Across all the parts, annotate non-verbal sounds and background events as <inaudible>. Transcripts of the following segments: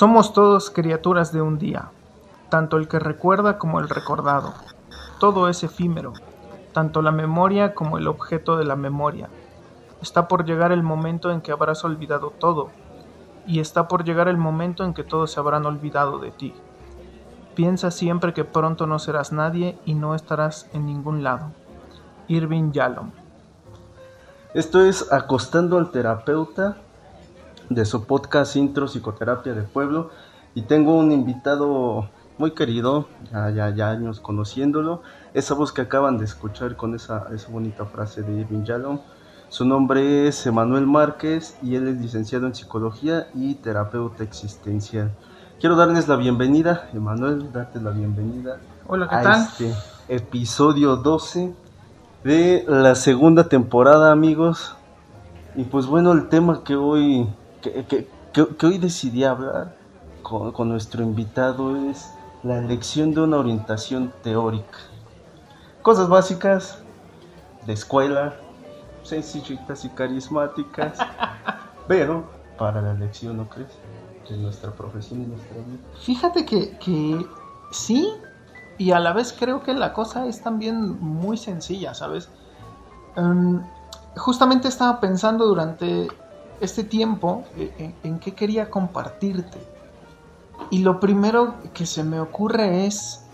Somos todos criaturas de un día, tanto el que recuerda como el recordado. Todo es efímero, tanto la memoria como el objeto de la memoria. Está por llegar el momento en que habrás olvidado todo, y está por llegar el momento en que todos se habrán olvidado de ti. Piensa siempre que pronto no serás nadie y no estarás en ningún lado. Irving Yalom. Esto es Acostando al Terapeuta de su podcast Intro Psicoterapia de Pueblo y tengo un invitado muy querido, ya, ya, años conociéndolo, esa voz que acaban de escuchar con esa, esa bonita frase de Irving Yalom. Su nombre es Emanuel Márquez y él es licenciado en psicología y terapeuta existencial. Quiero darles la bienvenida, Emanuel, darte la bienvenida Hola, ¿qué a tal? este episodio 12 de la segunda temporada, amigos. Y pues bueno, el tema que hoy, que, que- hoy decidí hablar con, con nuestro invitado es la elección de una orientación teórica. Cosas básicas de escuela, sencillitas y carismáticas, <laughs> pero para la elección, ¿no crees? De nuestra profesión y nuestra vida. Fíjate que, que sí, y a la vez creo que la cosa es también muy sencilla, ¿sabes? Em, justamente estaba pensando durante este tiempo eh, en, en qué quería compartirte. Y lo primero que se me ocurre es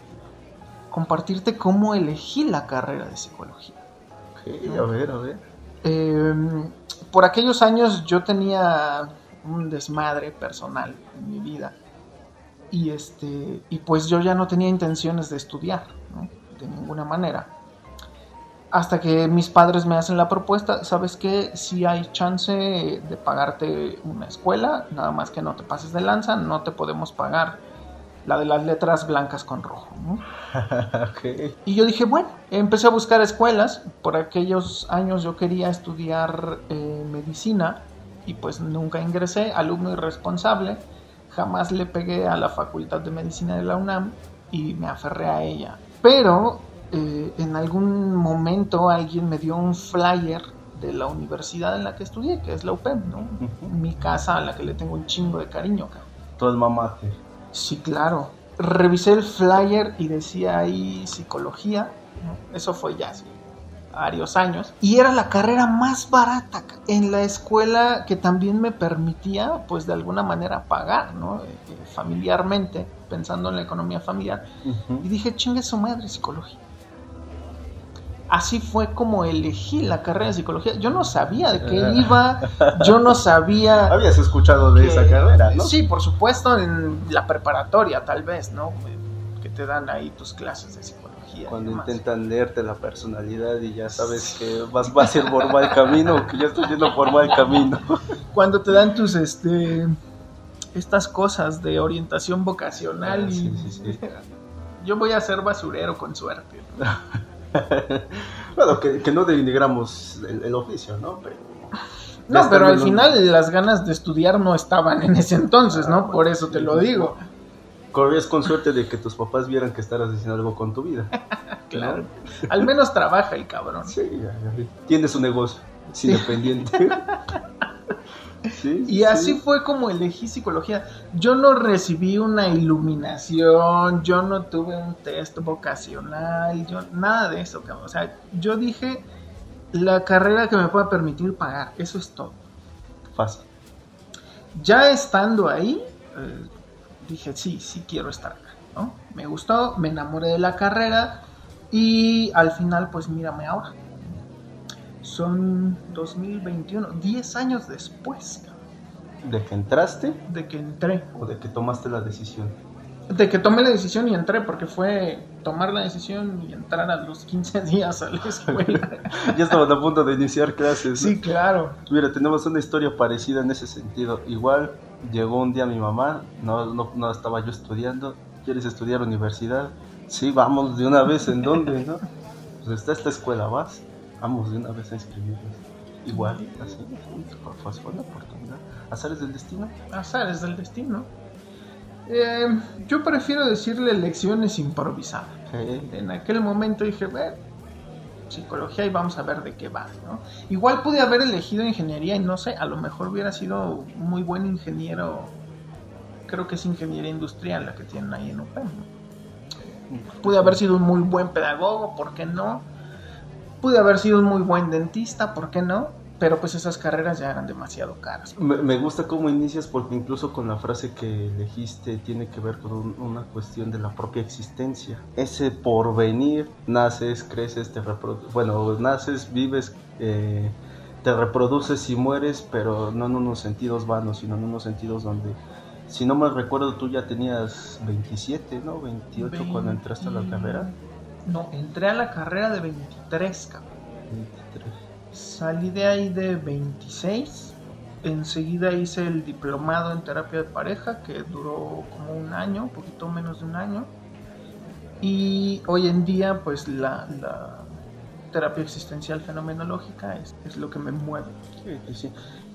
compartirte cómo elegí la carrera de psicología. Ok, a ver, a ver. Eh, por aquellos años yo tenía un desmadre personal en mi vida y este y pues yo ya no tenía intenciones de estudiar ¿no? de ninguna manera hasta que mis padres me hacen la propuesta sabes que si hay chance de pagarte una escuela nada más que no te pases de lanza no te podemos pagar la de las letras blancas con rojo. <laughs> Y yo dije, bueno, empecé a buscar escuelas. Por aquellos años yo quería estudiar eh, medicina y pues nunca ingresé, alumno irresponsable. Jamás le pegué a la Facultad de Medicina de la UNAM y me aferré a ella. Pero eh, en algún momento alguien me dio un flyer de la universidad en la que estudié, que es la UPEM, ¿no? Mi casa a la que le tengo un chingo de cariño. Tu alma mater. Sí, claro. Revisé el flyer y decía ahí psicología. ¿no? Eso fue ya hace varios años. Y era la carrera más barata en la escuela que también me permitía, pues de alguna manera, pagar, ¿no? Eh, eh, familiarmente, pensando en la economía familiar. Y dije, chingue su madre, psicología. Así fue como elegí la carrera de psicología. Yo no sabía de qué iba, yo no sabía <laughs> Habías escuchado de que- esa carrera, ¿no? Sí, por supuesto, en la preparatoria tal vez, ¿no? Que te dan ahí tus clases de psicología. Cuando intentan leerte la personalidad y ya sabes que vas, vas a ir por mal camino que ya estás yendo por mal camino. <laughs> Cuando te dan tus, este, estas cosas de orientación vocacional Ah, y sí, sí, sí. <laughs> yo voy a ser basurero con suerte. ¿no? <laughs> bueno, que, que no denigramos el, el oficio, ¿no? Pero, No, pero al final las ganas de estudiar no estaban en ese entonces, ¿no? Por eso te lo digo. Corrías con suerte de que tus papás vieran que estabas haciendo algo con tu vida. <laughs> Claro. Al menos trabaja el cabrón. Sí. Tiene su negocio, es independiente. <laughs> Sí, <laughs> Y así sí. fue como elegí psicología. Yo no recibí una iluminación, yo no tuve un test vocacional, yo nada de eso, cabrón. O sea, yo dije la carrera que me pueda permitir pagar, eso es todo. Fácil. Ya estando ahí, eh, dije, sí, sí quiero estar acá, ¿no? Me gustó, me enamoré de la carrera y al final, pues mírame ahora. Son 2021, 10 años después ¿De que entraste de que entré. o de que tomaste la decisión? De que tomé la decisión y entré, porque fue tomar la decisión y entrar a los 15 días a la escuela. <laughs> ya estaban a punto de iniciar clases. ¿no? sí, claro. Mira, tenemos una historia parecida en ese sentido. Igual llegó un día mi mamá, no, no, no estaba yo estudiando. ¿Quieres estudiar universidad? Sí, vamos de una vez. ¿En dónde? ¿No? <laughs> Pues está esta escuela, ¿vas? Vamos de una vez a inscribirnos. Igual, así, así, fue, la oportunidad. ¿Azares del destino? Azares del destino. Eh, yo prefiero decirle lecciones improvisadas. Sí. En aquel momento dije, bueno, psicología y vamos a ver de qué va, ¿no? Igual pude haber elegido ingeniería y no sé, a lo mejor hubiera sido muy buen ingeniero creo que es ingeniería industrial la que tienen ahí en UPEM. Pude haber sido un muy buen pedagogo, ¿por qué no? Pude haber sido un muy buen dentista, ¿por qué no? Pero pues esas carreras ya eran demasiado caras. Me, gusta cómo inicias porque incluso con la frase que elegiste tiene que ver con una cuestión de la propia existencia. Ese porvenir, naces, creces, te reproduces, bueno, naces, vives, eh, te reproduces y mueres, pero no en unos sentidos vanos, sino en unos sentidos donde, si no me recuerdo, tú ya tenías 27, ¿no? 28 cuando entraste a la carrera. No, entré a la carrera de 23, cabrón. 23. Salí de ahí de 26. Enseguida hice el diplomado en terapia de pareja que duró como un año, un poquito menos de un año. Y hoy en día pues la, terapia existencial fenomenológica es, es, lo que me mueve.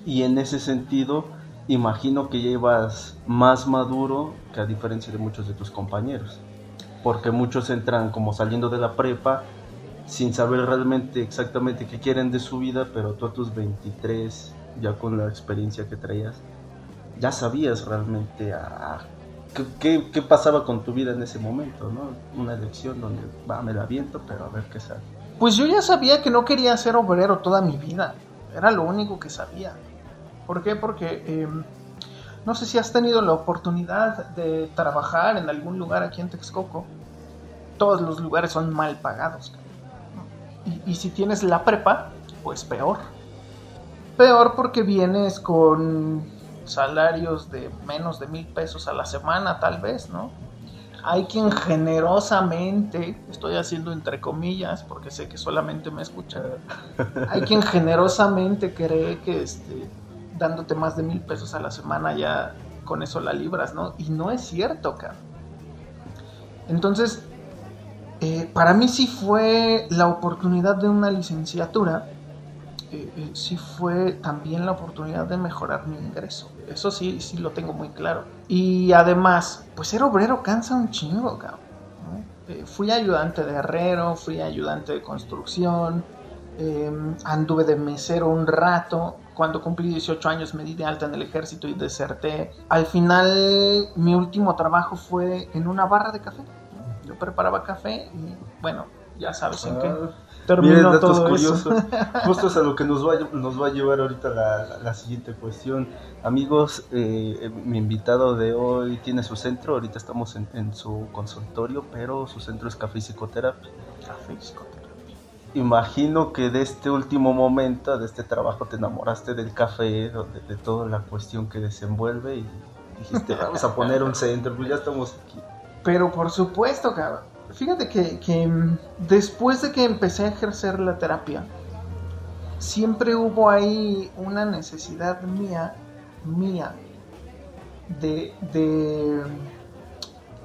Y en ese sentido, imagino que ya ibas más maduro que a diferencia de muchos de tus compañeros. Porque muchos entran como saliendo de la prepa sin saber realmente exactamente qué quieren de su vida, pero tú a tus 23, ya con la experiencia que traías, ya sabías realmente a, qué, qué, pasaba con tu vida en ese momento, ¿no? Una elección donde, va, me la viento, pero a ver qué sale. Pues yo ya sabía que no quería ser obrero toda mi vida, era lo único que sabía. ¿Por qué? Porque em, no sé si has tenido la oportunidad de trabajar en algún lugar aquí en Texcoco. Todos los lugares son mal pagados. Y, si tienes la prepa, pues peor. Peor porque vienes con salarios de menos de mil pesos a la semana, tal vez, ¿no? Hay quien generosamente, estoy haciendo entre comillas porque sé que solamente me escuchan, hay quien generosamente cree que este, dándote más de mil pesos a la semana ya con eso la libras, ¿no? Y no es cierto, cara. Entonces, eh, para mí sí fue la oportunidad de una licenciatura, eh, eh, sí fue también la oportunidad de mejorar mi ingreso. Eso sí, sí lo tengo muy claro. Y además, pues ser obrero cansa un chingo, cabrón. fui ayudante de herrero, fui ayudante de construcción, em, anduve de mesero un rato. Cuando cumplí 18 años me di de alta en el ejército y deserté. Al final mi último trabajo fue en una barra de café preparaba café y bueno, ya sabes en qué ah, terminó todo curiosos. <laughs> Justo es a lo que nos va, nos va a llevar ahorita la, siguiente cuestión. Amigos, eh, mi invitado de hoy tiene su centro, ahorita estamos en, su consultorio, pero su centro es Café y Psicoterapia. Café y Psicoterapia. Imagino que de este último momento, de este trabajo, te enamoraste del café, de, toda la cuestión que desenvuelve y dijiste, vamos a poner un centro, pues ya estamos aquí. Pero por supuesto, cabrón. Fíjate que, mm, después de que empecé a ejercer la terapia, siempre hubo ahí una necesidad mía, mía, de,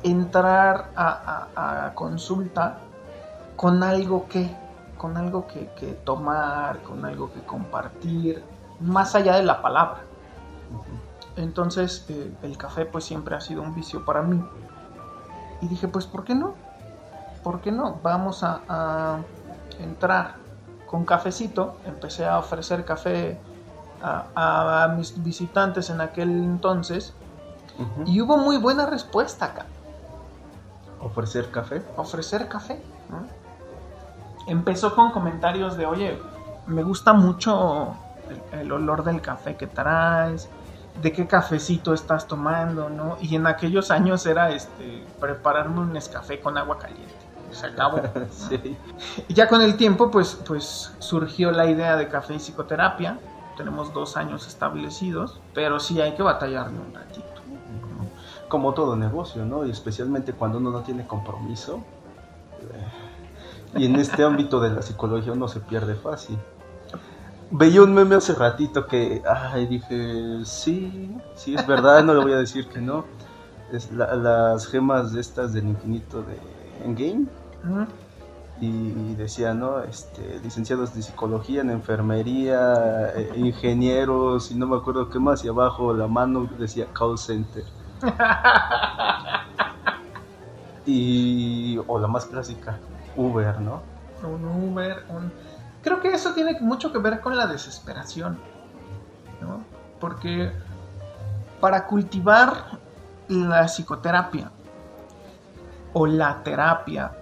entrar a, consulta con algo que, con algo que, tomar, con algo que compartir, más allá de la palabra. Entonces, eh, el café pues siempre ha sido un vicio para mí. Y dije, pues, ¿por qué no? ¿Por qué no? Vamos a, entrar con cafecito. Empecé a ofrecer café a, mis visitantes en aquel entonces. Y hubo muy buena respuesta acá. ¿Ofrecer café? Ofrecer café. Empezó con comentarios de, oye, me gusta mucho el olor del café que traes de qué cafecito estás tomando, ¿no? Y en aquellos años era este prepararme un café con agua caliente. Se acabó. <laughs> sí. Y ya con el tiempo, pues, pues surgió la idea de café y psicoterapia. Tenemos dos años establecidos, pero sí hay que batallarle un ratito. Como todo negocio, ¿no? Y especialmente cuando uno no tiene compromiso. Y en este ámbito de la psicología uno se pierde fácil. Veía un meme hace ratito que, ay, dije, sí, sí, es verdad, no le voy a decir que no. Es las gemas de estas del infinito de Endgame. y, decía, ¿no? Este, licenciados de psicología, en enfermería, eh, ingenieros, y no me acuerdo qué más, y abajo la mano decía call center. <laughs> y, o la más clásica, Uber, ¿no? Un Uber, un creo que eso tiene mucho que ver con la desesperación, ¿no? Porque para cultivar la psicoterapia o la terapia,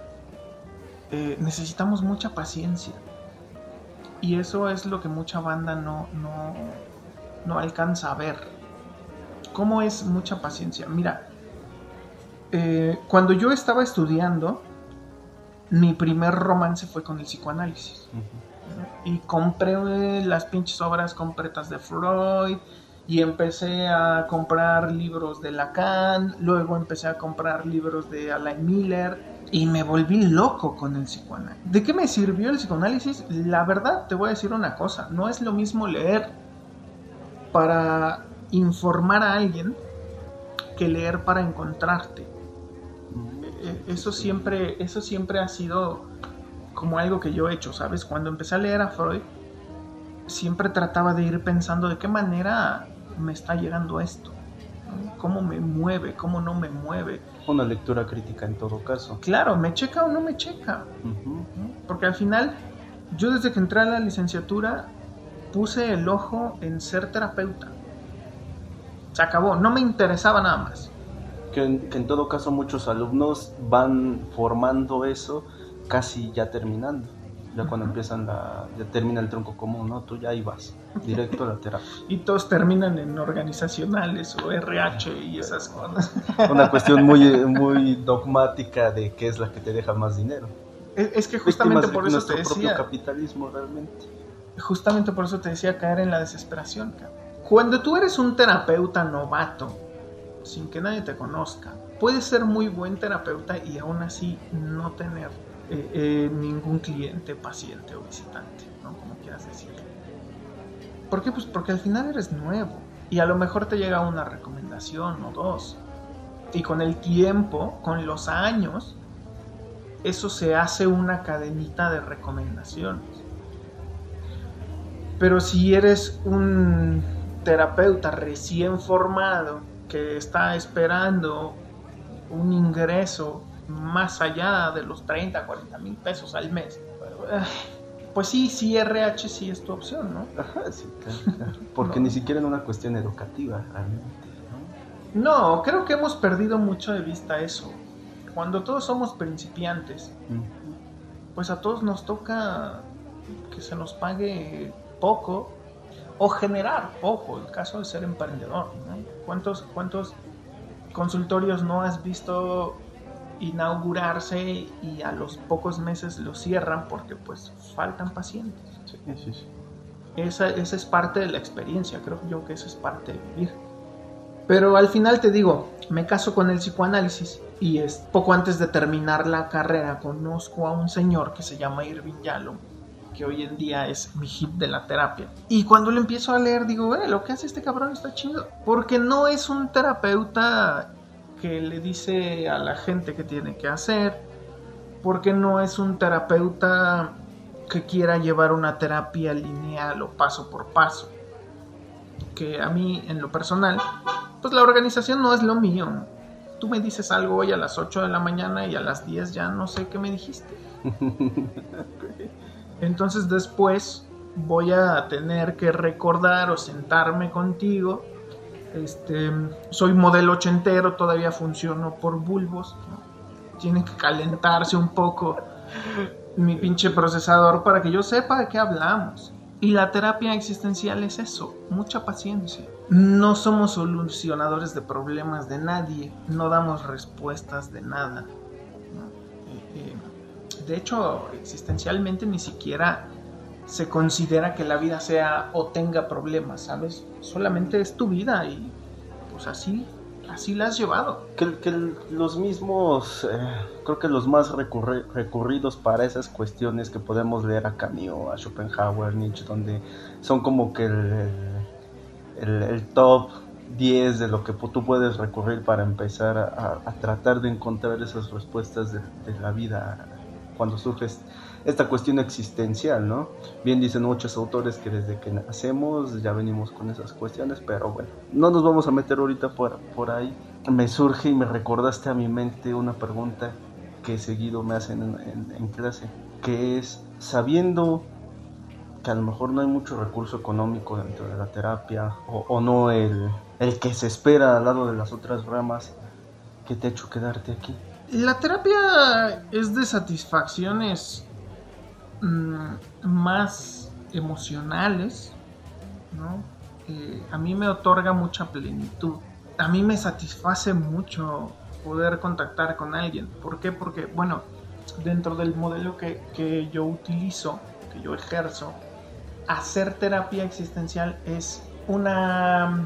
eh, necesitamos mucha paciencia. Y eso es lo que mucha banda no, no, no alcanza a ver. ¿Cómo es mucha paciencia? Mira, eh, cuando yo estaba estudiando, mi primer romance fue con el psicoanálisis. Y compré las pinches obras completas de Freud, y empecé a comprar libros de Lacan, luego empecé a comprar libros de Alain Miller y me volví loco con el psicoanálisis. ¿De qué me sirvió el psicoanálisis? La verdad, te voy a decir una cosa, no es lo mismo leer para informar a alguien que leer para encontrarte. E, e, eso siempre, eso siempre ha sido como algo que yo he hecho, ¿sabes? Cuando empecé a leer a Freud, siempre trataba de ir pensando de qué manera me está llegando esto? ¿Cómo me mueve? ¿Cómo no me mueve? Una lectura crítica en todo caso. Claro, ¿me checa o no me checa? Porque al final, yo desde que entré a la licenciatura puse el ojo en ser terapeuta. Se acabó, no me interesaba nada más. Que en, todo caso muchos alumnos van formando eso casi ya terminando. Ya cuando empiezan la, ya termina el tronco común, ¿no? Tú ya ahí vas directo a la terapia. y todos terminan en organizacionales o RH y esas cosas. <laughs> Una cuestión muy, muy dogmática de qué es la que te deja más dinero. Es, que justamente por eso te decía. propio capitalismo realmente. Justamente por eso te decía caer en la desesperación. Cuando tú eres un terapeuta novato, sin que nadie te conozca, puedes ser muy buen terapeuta y aún así no tener eh, eh, ningún cliente, paciente o visitante, ¿no? Como quieras decirlo. ¿Por qué? Pues porque al final eres nuevo y a lo mejor te llega una recomendación o dos. Y con el tiempo, con los años, eso se hace una cadenita de recomendaciones. Pero si eres un terapeuta recién formado que está esperando un ingreso más allá de los 30, 40 mil pesos al mes, eh, pues sí, sí, RH sí es tu opción, ¿no? Ajá, sí, claro, <laughs> Porque ni siquiera en una cuestión educativa, realmente. ¿no? creo que hemos perdido mucho de vista eso. Cuando todos somos principiantes, pues a todos nos toca que se nos pague poco o generar poco, el caso de ser emprendedor. ¿no? ¿Cuántos, ¿Cuántos consultorios no has visto inaugurarse y a los pocos meses lo cierran porque pues faltan pacientes. Esa, esa, es parte de la experiencia, creo yo que esa es parte de vivir. Pero al final te digo, me caso con el psicoanálisis y es poco antes de terminar la carrera conozco a un señor que se llama Irving Yalom, que hoy en día es mi hit de la terapia. Y cuando lo empiezo a leer digo, eh, lo que hace este cabrón está chido, porque no es un terapeuta que le dice a la gente que tiene que hacer, porque no es un terapeuta que quiera llevar una terapia lineal o paso por paso. Que a mí, en lo personal, pues la organización no es lo mío. Tú me dices algo hoy a las 8 de la mañana y a las 10 ya no sé qué me dijiste. <laughs> Entonces después voy a tener que recordar o sentarme contigo este, soy modelo ochentero, todavía funciono por bulbos. Tiene que calentarse un poco mi pinche procesador para que yo sepa de qué hablamos. Y la terapia existencial es eso, mucha paciencia. No somos solucionadores de problemas de nadie, no damos respuestas de nada. De hecho, existencialmente ni siquiera se considera que la vida sea o tenga problemas, ¿sabes? Solamente es tu vida y pues así, así la has llevado. Que, los mismos, eh, creo que los más recurridos para esas cuestiones que podemos leer a Camus, a Schopenhauer, Nietzsche, donde son como que el, top 10 de lo que tú puedes recurrir para empezar a, tratar de encontrar esas respuestas de la vida cuando sufres esta cuestión existencial, ¿no? Bien dicen muchos autores que desde que nacemos ya venimos con esas cuestiones, pero bueno, no nos vamos a meter ahorita por, por ahí. Me surge y me recordaste a mi mente una pregunta que seguido me hacen en, clase, que es, sabiendo que a lo mejor no hay mucho recurso económico dentro de la terapia o, no el, el, que se espera al lado de las otras ramas que te ha hecho quedarte aquí? La terapia es de satisfacciones mm, más emocionales, ¿no? Eh, a mí me otorga mucha plenitud. A mí me satisface mucho poder contactar con alguien. ¿Por qué? Porque, bueno, dentro del modelo que, que yo utilizo, que yo ejerzo, hacer terapia existencial es una...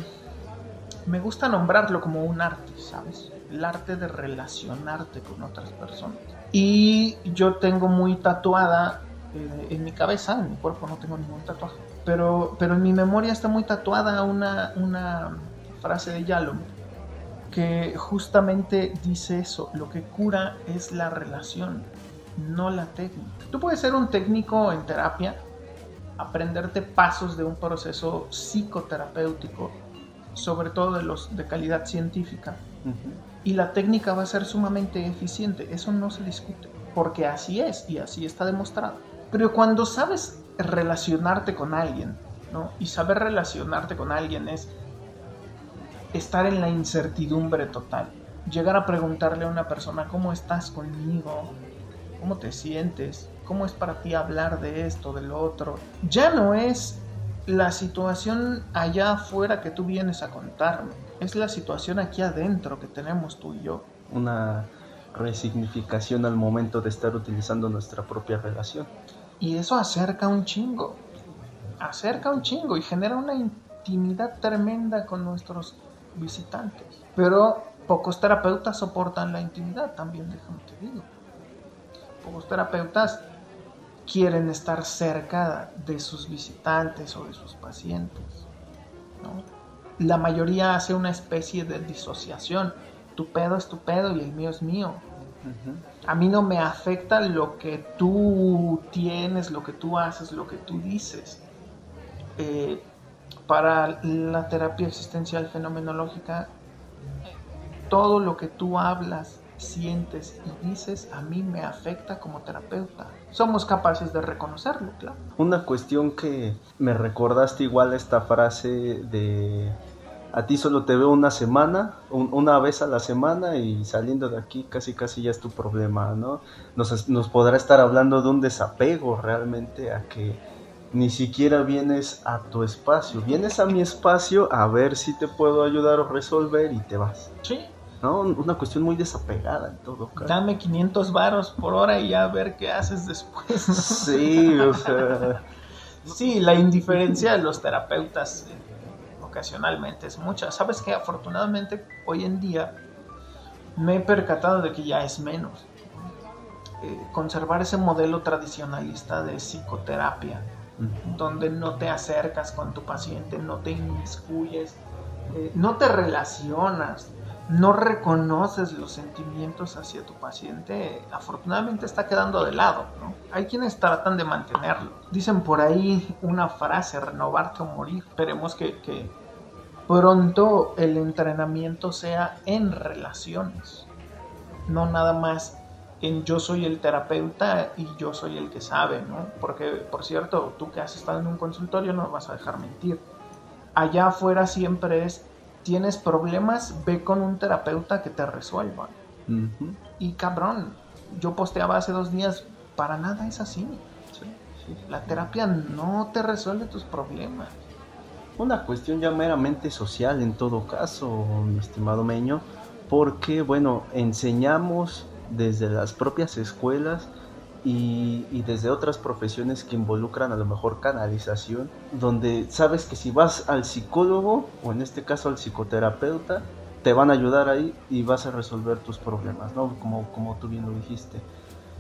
Me gusta nombrarlo como un arte, ¿sabes? El arte de relacionarte con otras personas. Y yo tengo muy tatuada eh, en mi cabeza, en mi cuerpo no tengo ningún tatuaje, pero, pero en mi memoria está muy tatuada una, una frase de Yalom que justamente dice eso, lo que cura es la relación, no la técnica. Tú puedes ser un técnico en terapia, aprenderte pasos de un proceso psicoterapéutico, sobre todo de los de calidad científica, y la técnica va a ser sumamente eficiente, eso no se discute, porque así es y así está demostrado. Pero cuando sabes relacionarte con alguien, ¿no? Y saber relacionarte con alguien es estar en la incertidumbre total. Llegar a preguntarle a una persona, ¿cómo estás conmigo? ¿Cómo te sientes? ¿Cómo es para ti hablar de esto, de lo otro? Ya no es la situación allá afuera que tú vienes a contarme. Es la situación aquí adentro que tenemos tú y yo. Una resignificación al momento de estar utilizando nuestra propia relación. Y eso acerca un chingo. Acerca un chingo y genera una intimidad tremenda con nuestros visitantes. Pero pocos terapeutas soportan la intimidad, también déjame te digo. Pocos terapeutas quieren estar cerca de sus visitantes o de sus pacientes. La mayoría hace una especie de disociación. Tu pedo es tu pedo y el mío es mío. A mí no me afecta lo que tú tienes, lo que tú haces, lo que tú dices. Eh, para la terapia existencial fenomenológica, todo lo que tú hablas, sientes y dices a mí me afecta como terapeuta. Somos capaces de reconocerlo, claro. Una cuestión que me recordaste igual esta frase de a ti solo te veo una semana, una vez a la semana y saliendo de aquí casi casi ya es tu problema, ¿no? Nos, nos podrá estar hablando de un desapego realmente a que ni siquiera vienes a tu espacio, vienes a mi espacio a ver si te puedo ayudar o resolver y te vas. Sí. ¿No? Una cuestión muy desapegada en todo caso. Dame 500 varos por hora y ya a ver qué haces después. Sí, o sea... <laughs> Sí, la indiferencia de los terapeutas eh, ocasionalmente es mucha. Sabes que afortunadamente hoy en día me he percatado de que ya es menos. Eh, conservar ese modelo tradicionalista de psicoterapia donde no te acercas con tu paciente, no te inmiscuyes, eh, no te relacionas, no reconoces los sentimientos hacia tu paciente, afortunadamente está quedando de lado. ¿no? Hay quienes tratan de mantenerlo. Dicen por ahí una frase, renovarte o morir. Esperemos que, que pronto el entrenamiento sea en relaciones, no nada más en yo soy el terapeuta y yo soy el que sabe, ¿no? Porque, por cierto, tú que has estado en un consultorio no vas a dejar mentir. Allá afuera siempre es, tienes problemas, ve con un terapeuta que te resuelva. Y cabrón, yo posteaba hace dos días, para nada es así. La terapia no te resuelve tus problemas. Una cuestión ya meramente social en todo caso, mi estimado Meño, porque, bueno, enseñamos desde las propias escuelas y, desde otras profesiones que involucran a lo mejor canalización, donde sabes que si vas al psicólogo o en este caso al psicoterapeuta, te van a ayudar ahí y vas a resolver tus problemas, ¿no? Como, como tú bien lo dijiste.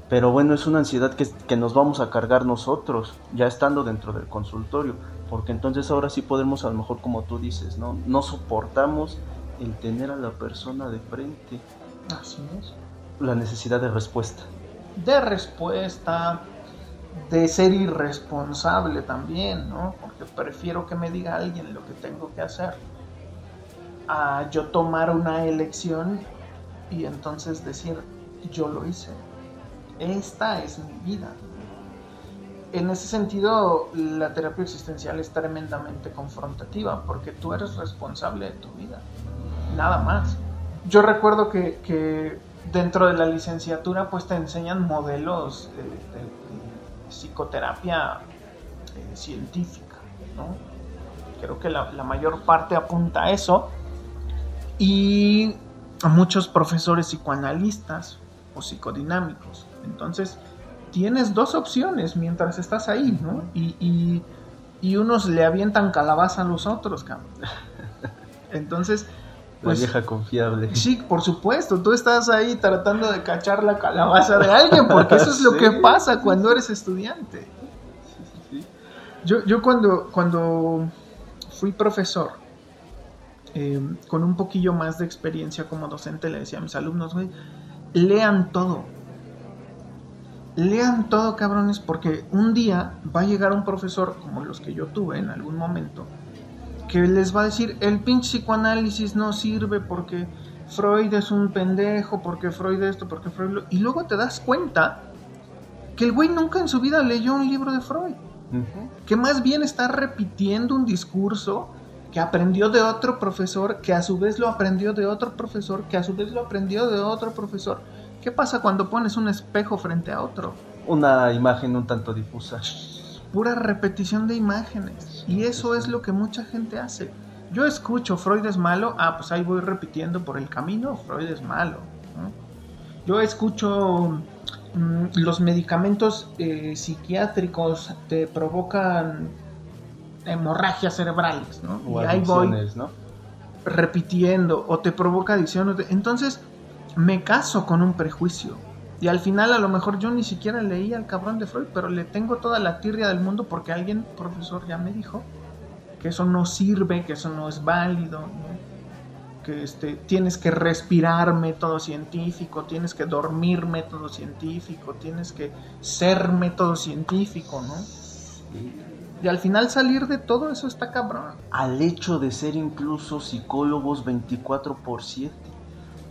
Pero bueno, es una ansiedad que, que, nos vamos a cargar nosotros, ya estando dentro del consultorio, porque entonces ahora sí podemos, a lo mejor como tú dices, ¿no? No soportamos el tener a la persona de frente. Así es la necesidad de respuesta. De respuesta, de ser irresponsable también, ¿no? Porque prefiero que me diga alguien lo que tengo que hacer a yo tomar una elección y entonces decir, yo lo hice. Esta es mi vida. en ese sentido, la terapia existencial es tremendamente confrontativa porque tú eres responsable de tu vida, nada más. Yo recuerdo que, dentro de la licenciatura pues te enseñan modelos de, psicoterapia eh, científica, ¿no? Creo que la, la mayor parte apunta a eso y a muchos profesores psicoanalistas o psicodinámicos. Entonces, tienes dos opciones mientras estás ahí, ¿no? Y, unos le avientan calabaza a los otros, cabrón. <laughs> Entonces, pues, la vieja confiable. Sí, por supuesto, tú estás ahí tratando de cachar la calabaza de alguien, porque eso es lo <laughs> que pasa cuando eres estudiante. Yo, yo cuando, cuando fui profesor, em, con un poquillo más de experiencia como docente, le decía a mis alumnos, güey, lean todo lean todo, cabrones, porque un día va a llegar un profesor, como los que yo tuve en algún momento, que les va a decir, el pinche psicoanálisis no sirve porque Freud es un pendejo, porque Freud esto, porque Freud lo... Y luego te das cuenta que el güey nunca en su vida leyó un libro de Freud. Que más bien está repitiendo un discurso que aprendió de otro profesor, que a su vez lo aprendió de otro profesor, que a su vez lo aprendió de otro profesor ¿Qué pasa cuando pones un espejo frente a otro? Una imagen un tanto difusa. Pura repetición de imágenes. Y eso es lo que mucha gente hace. Yo escucho, Freud es malo, ah, pues ahí voy repitiendo por el camino, Freud es malo. Yo escucho mm, los medicamentos eh, psiquiátricos te provocan hemorragias cerebrales, ¿no? y ahí voy repitiendo, o te provoca adicción. Entonces, me caso con un prejuicio. Y al final a lo mejor yo ni siquiera leí al cabrón de Freud, pero le tengo toda la tirria del mundo porque alguien, profesor, ya me dijo que eso no sirve, que eso no es válido, que este, tienes que respirar método científico, tienes que dormir método científico, tienes que ser método científico, ¿no? Y al final salir de todo eso está cabrón. Al hecho de ser incluso psicólogos 24 por 7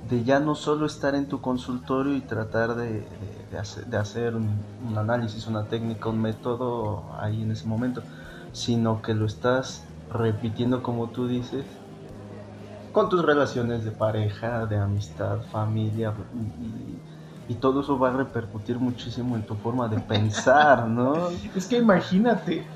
de ya no solo estar en tu consultorio y tratar de, hacer, un, análisis, una técnica, un método ahí en ese momento, sino que lo estás repitiendo como tú dices con tus relaciones de pareja, de amistad, familia y todo eso va a repercutir muchísimo en tu forma de pensar, ¿no? <laughs> Es que imagínate,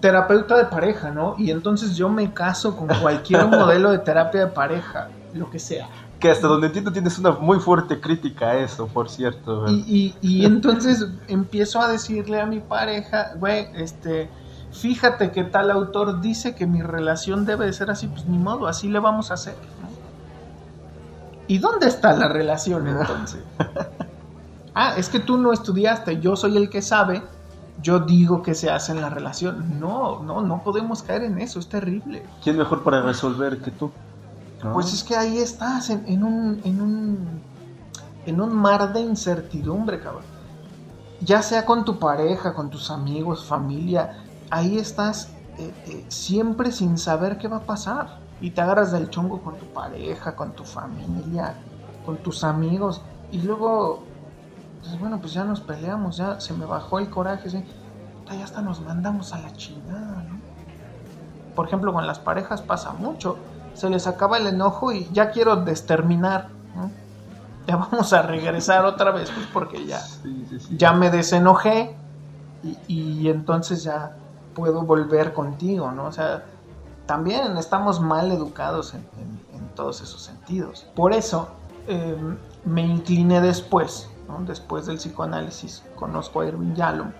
terapeuta de pareja, ¿no? Y entonces yo me caso con cualquier modelo de terapia de pareja, lo que sea que hasta donde entiendo tienes una muy fuerte crítica a eso, por cierto. Y, y, entonces empiezo a decirle a mi pareja, güey, este, fíjate que tal autor dice que mi relación debe de ser así, pues ni modo, así le vamos a hacer. ¿Y dónde está la relación entonces? <laughs> ah, es que tú no estudiaste, yo soy el que sabe, yo digo que se hace en la relación. No, no, no podemos caer en eso, es terrible. ¿Quién mejor para resolver que tú? Pues es que ahí estás, en, un, en, un, en un mar de incertidumbre, cabrón. Ya sea con tu pareja, con tus amigos, familia, ahí estás eh, eh, siempre sin saber qué va a pasar. Y te agarras del chongo con tu pareja, con tu familia, con tus amigos. Y luego, pues bueno, pues ya nos peleamos, ya se me bajó el coraje, ¿sí? ya hasta nos mandamos a la chingada, ¿no? Por ejemplo, con las parejas pasa mucho se les acaba el enojo y ya quiero desterminar. Ya <laughs> vamos a regresar otra vez, pues porque ya, ya me desenojé y, entonces ya puedo volver contigo, ¿no? O sea, también estamos mal educados en, todos esos sentidos. Por eso em, me incliné después, después del psicoanálisis, conozco a Irving Yalom,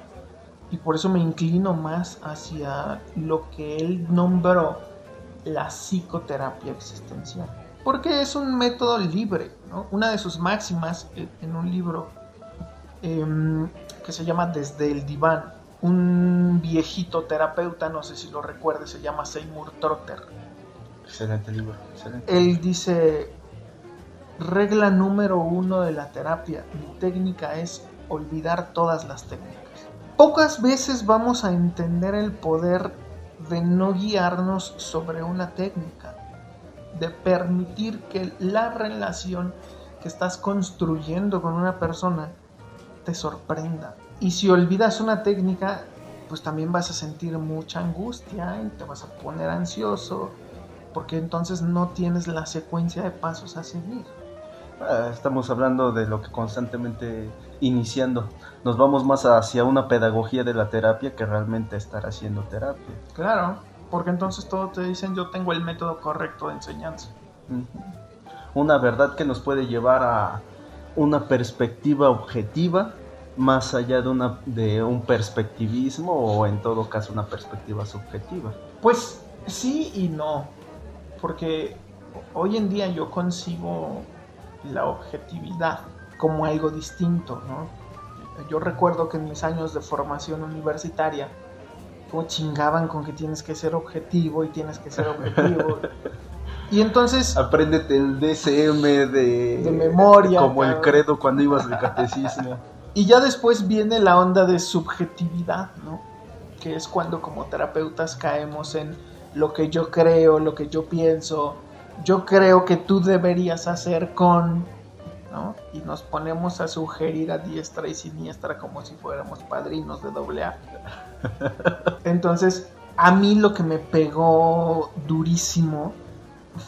y por eso me inclino más hacia lo que él nombró la psicoterapia existencial. Porque es un método libre. Una de sus máximas en un libro em, que se llama Desde el diván, un viejito terapeuta, no sé si lo recuerdes, se llama Seymour Trotter. Excelente libro, Él dice, regla número uno de la terapia, mi técnica es olvidar todas las técnicas. Pocas veces vamos a entender el poder de no guiarnos sobre una técnica, de permitir que la relación que estás construyendo con una persona te sorprenda, Y si olvidas una técnica, pues también vas a sentir mucha angustia y te vas a poner ansioso, porque entonces no tienes la secuencia de pasos a seguir. Ah, estamos hablando de lo que constantemente iniciando. Nos vamos más hacia una pedagogía de la terapia que realmente estar haciendo terapia. Claro, porque entonces todo te dicen yo tengo el método correcto de enseñanza. Una verdad que nos puede llevar a una perspectiva objetiva más allá de, una, de un perspectivismo o en todo caso una perspectiva subjetiva. Pues sí y no, porque hoy en día yo consigo la objetividad como algo distinto, ¿no? Yo recuerdo que en mis años de formación universitaria, como chingaban con que tienes que ser objetivo y tienes que ser objetivo. <laughs> y entonces... Apréndete el DCM de... De memoria. Como el credo cuando ibas al catecismo. y ya después viene la onda de subjetividad, ¿no? Que es cuando como terapeutas caemos en lo que yo creo, lo que yo pienso, yo creo que tú deberías hacer con, ¿no? Y nos ponemos a sugerir a diestra y siniestra como si fuéramos padrinos de doble A. <laughs> Entonces, a mí lo que me pegó durísimo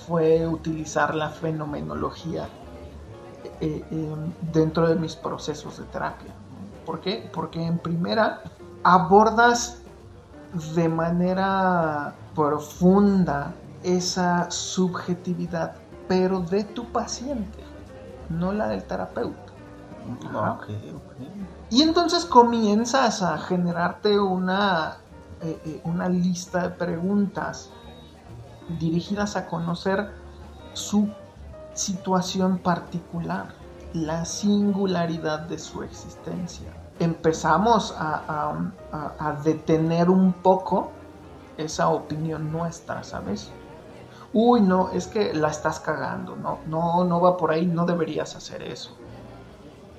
fue utilizar la fenomenología eh, eh, dentro de mis procesos de terapia. ¿Por qué? Porque en primera abordas de manera profunda esa subjetividad, pero de tu paciente, no la del terapeuta. Y entonces comienzas a generarte una, eh, eh, una lista de preguntas dirigidas a conocer su situación particular, la singularidad de su existencia. Empezamos a, a detener un poco esa opinión nuestra, ¿sabes? Uy, no, es que la estás cagando, no, no, no va por ahí, no deberías hacer eso.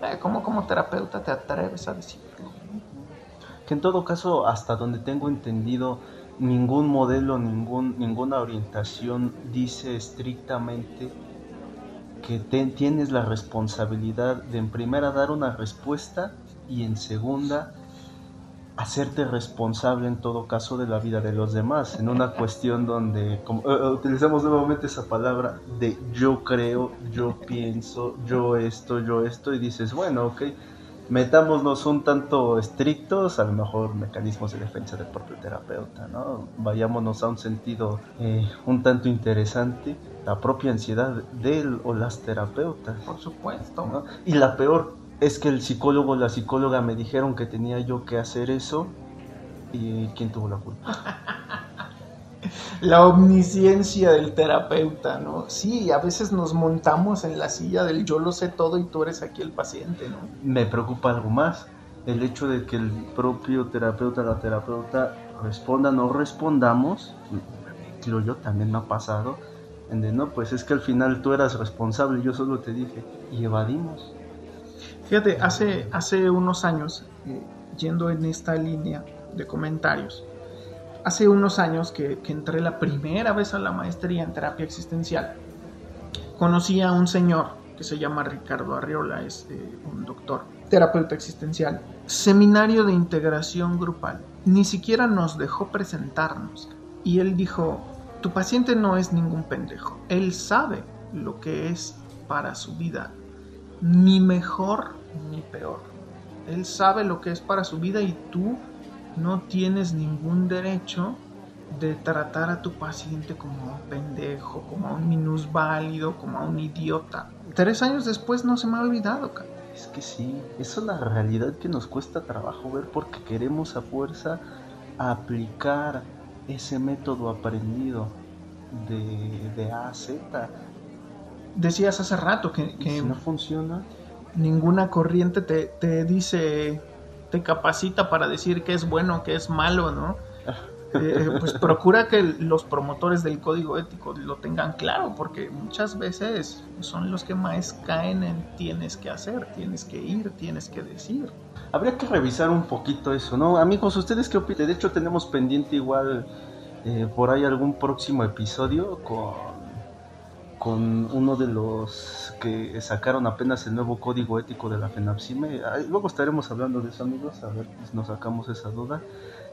Eh, ¿Cómo como terapeuta te atreves a decirlo? Que en todo caso, hasta donde tengo entendido, ningún modelo, ningún, ninguna orientación dice estrictamente que tienes la responsabilidad de en primera dar una respuesta y en segunda hacerte responsable en todo caso de la vida de los demás, en una cuestión donde como, eh, eh, utilizamos nuevamente esa palabra de yo creo, yo pienso, yo esto, yo esto, y dices, bueno, ok, metámonos un tanto estrictos, a lo mejor mecanismos de defensa del propio terapeuta, ¿no? Vayámonos a un sentido eh, un tanto interesante, la propia ansiedad del o las terapeutas. Por supuesto. ¿no? Y la peor, es que el psicólogo o la psicóloga me dijeron que tenía yo que hacer eso y ¿quién tuvo la culpa? <laughs> la omnisciencia del terapeuta, ¿no? Sí, a veces nos montamos en la silla del yo lo sé todo y tú eres aquí el paciente, ¿no? Me preocupa algo más, el hecho de que el propio terapeuta, la terapeuta responda, no respondamos, creo yo también me ha pasado, en de no, pues es que al final tú eras responsable, yo solo te dije, y evadimos. Fíjate, hace, hace unos años, yendo en esta línea de comentarios, hace unos años que, entré la primera vez a la maestría en terapia existencial, conocí a un señor que se llama Ricardo Arriola, es eh, un doctor, terapeuta existencial, seminario de integración grupal. Ni siquiera nos dejó presentarnos. Y él dijo, tu paciente no es ningún pendejo, él sabe lo que es para su vida, ni mejor ni peor. Él sabe lo que es para su vida y tú no tienes ningún derecho de tratar a tu paciente como un pendejo, como a un minusválido, como a un idiota. Tres años después no se me ha olvidado, Es que sí, esa es la realidad que nos cuesta trabajo ver porque queremos a fuerza aplicar ese método aprendido de, de A a Z. Decías hace rato que, que no funciona, ninguna corriente te, te, dice, te capacita para decir qué es bueno, qué es malo, ¿no? Eh, pues procura que los promotores del código ético lo tengan claro, porque muchas veces son los que más caen en tienes que hacer, tienes que ir, tienes que decir. Habría que revisar un poquito eso, ¿no? Amigos, ¿ustedes qué opinan? De hecho, tenemos pendiente igual eh, por ahí algún próximo episodio con con uno de los que sacaron apenas el nuevo código ético de la FENAPSIME. Luego estaremos hablando de eso, amigos, a ver si nos sacamos esa duda.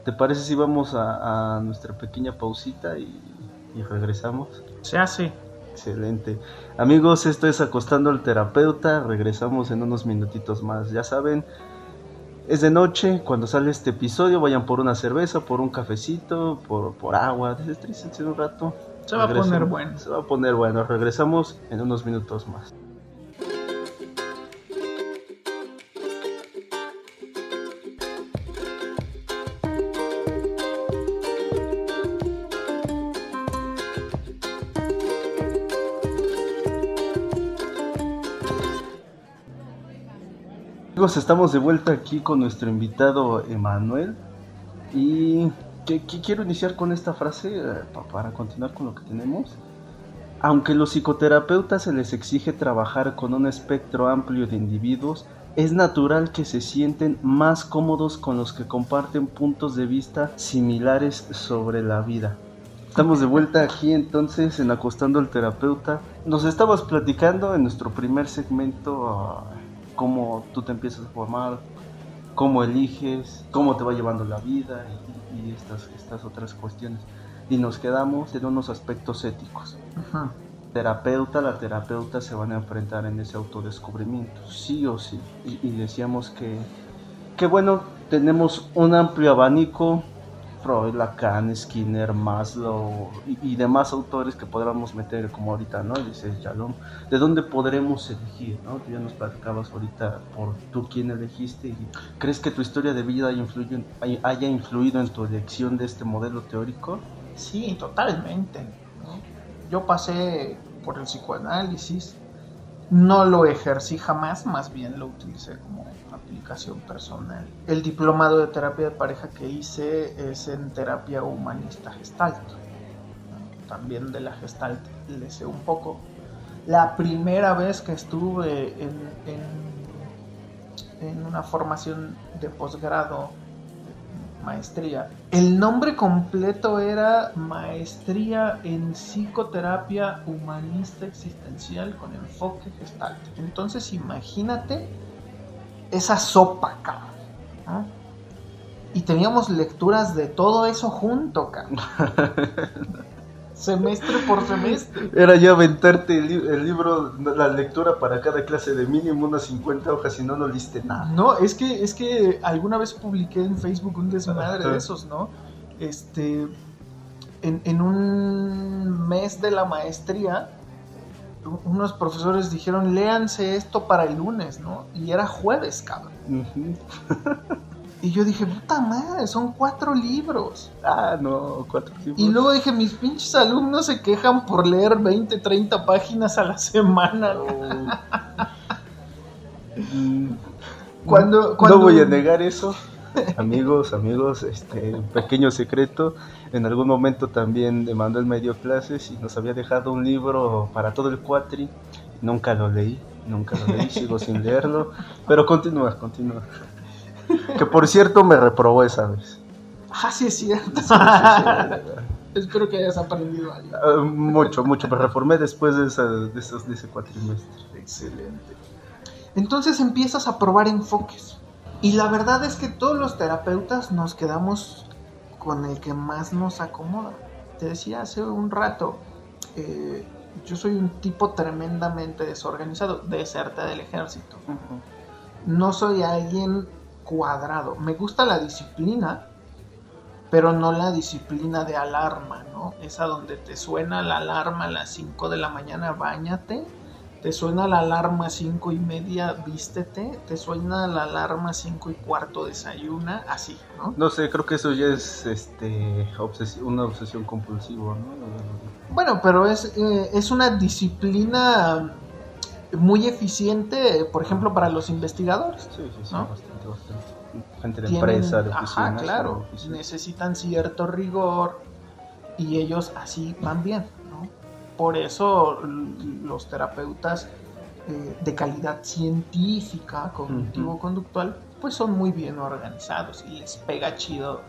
¿Te parece si vamos a, nuestra pequeña pausita y, y regresamos? Se hace. Excelente. Amigos, esto es Acostando al Terapeuta. Regresamos en unos minutitos más. Ya saben, es de noche. Cuando sale este episodio, vayan por una cerveza, por un cafecito, por, por agua. Desestrícense un rato. Se va a poner bueno. Se va a poner bueno. Regresamos en unos minutos más. Amigos, estamos de vuelta aquí con nuestro invitado Emanuel y que, quiero iniciar con esta frase eh, para continuar con lo que tenemos. Aunque los psicoterapeutas se les exige trabajar con un espectro amplio de individuos, es natural que se sienten más cómodos con los que comparten puntos de vista similares sobre la vida. Estamos de vuelta aquí entonces en Acostando al Terapeuta. Nos estabas platicando en nuestro primer segmento ah, cómo tú te empiezas a formar, cómo eliges, cómo te va llevando la vida y, estas, estas otras cuestiones. Y nos quedamos en unos aspectos éticos. Terapeuta, la terapeuta se van a enfrentar en ese autodescubrimiento, sí o sí. Y, y decíamos que, que, bueno, tenemos un amplio abanico Freud, Lacan, Skinner, Maslow y, demás autores que podríamos meter como ahorita, ¿no? Dice Shalom, ¿de dónde podremos elegir, ¿no? Tú ya nos platicabas ahorita por tú quién elegiste y crees que tu historia de vida haya influido, haya influido en tu elección de este modelo teórico. Sí, totalmente. Yo pasé por el psicoanálisis, no lo ejercí jamás, más bien lo utilicé como personal. El diplomado de terapia de pareja que hice es en terapia humanista gestalt. También de la gestalt le sé un poco. La primera vez que estuve en, en, una formación de posgrado, maestría, el nombre completo era Maestría en Psicoterapia Humanista Existencial con enfoque gestalt. Entonces imagínate esa sopa, cabrón. Y teníamos lecturas de todo eso junto, cabrón. <laughs> semestre por semestre. Era ya aventarte el, libro, la lectura para cada clase de mínimo unas 50 hojas y no no liste nada. No, es que, es que alguna vez publiqué en Facebook un desmadre de esos, ¿no? Este, en, en un mes de la maestría unos profesores dijeron, léanse esto para el lunes, ¿no? Y era jueves, cabrón. <laughs> y yo dije, puta madre, son cuatro libros. Ah, no, cuatro libros. Y luego dije, mis pinches alumnos se quejan por leer 20, 30 páginas a la semana. cuando, <laughs> cuando... No voy a negar eso. Amigos, amigos, este, un pequeño secreto. En algún momento también de Manuel me dio clases y nos había dejado un libro para todo el cuatri. Nunca lo leí, nunca lo leí, sigo sin leerlo. Pero continúa, continúa. Que por cierto me reprobó esa vez. Ah, sí es cierto. Espero que hayas aprendido algo. Ah, mucho, mucho. Me reformé después de, de, esos, de ese cuatrimestre. Excelente. Entonces empiezas a probar enfoques. Y la verdad es que todos los terapeutas nos quedamos con el que más nos acomoda. Te decía hace un rato, eh, yo soy un tipo tremendamente desorganizado, deserta del ejército. No soy alguien cuadrado. Me gusta la disciplina, pero no la disciplina de alarma, ¿no? Esa donde te suena la alarma a las 5 de la mañana, bañate te suena la alarma cinco y media, vístete, te suena la alarma cinco y cuarto, desayuna, así, ¿no? No sé, creo que eso ya es este una obsesión compulsiva, ¿no? Bueno, pero es, eh, es una disciplina muy eficiente, por ejemplo, para los investigadores. Sí, sí, sí, bastante, bastante. Gente de empresa, de Ajá, claro, necesitan cierto rigor y ellos así van bien. Por eso los terapeutas eh, de calidad científica, cognitivo-conductual, pues son muy bien organizados y les pega chido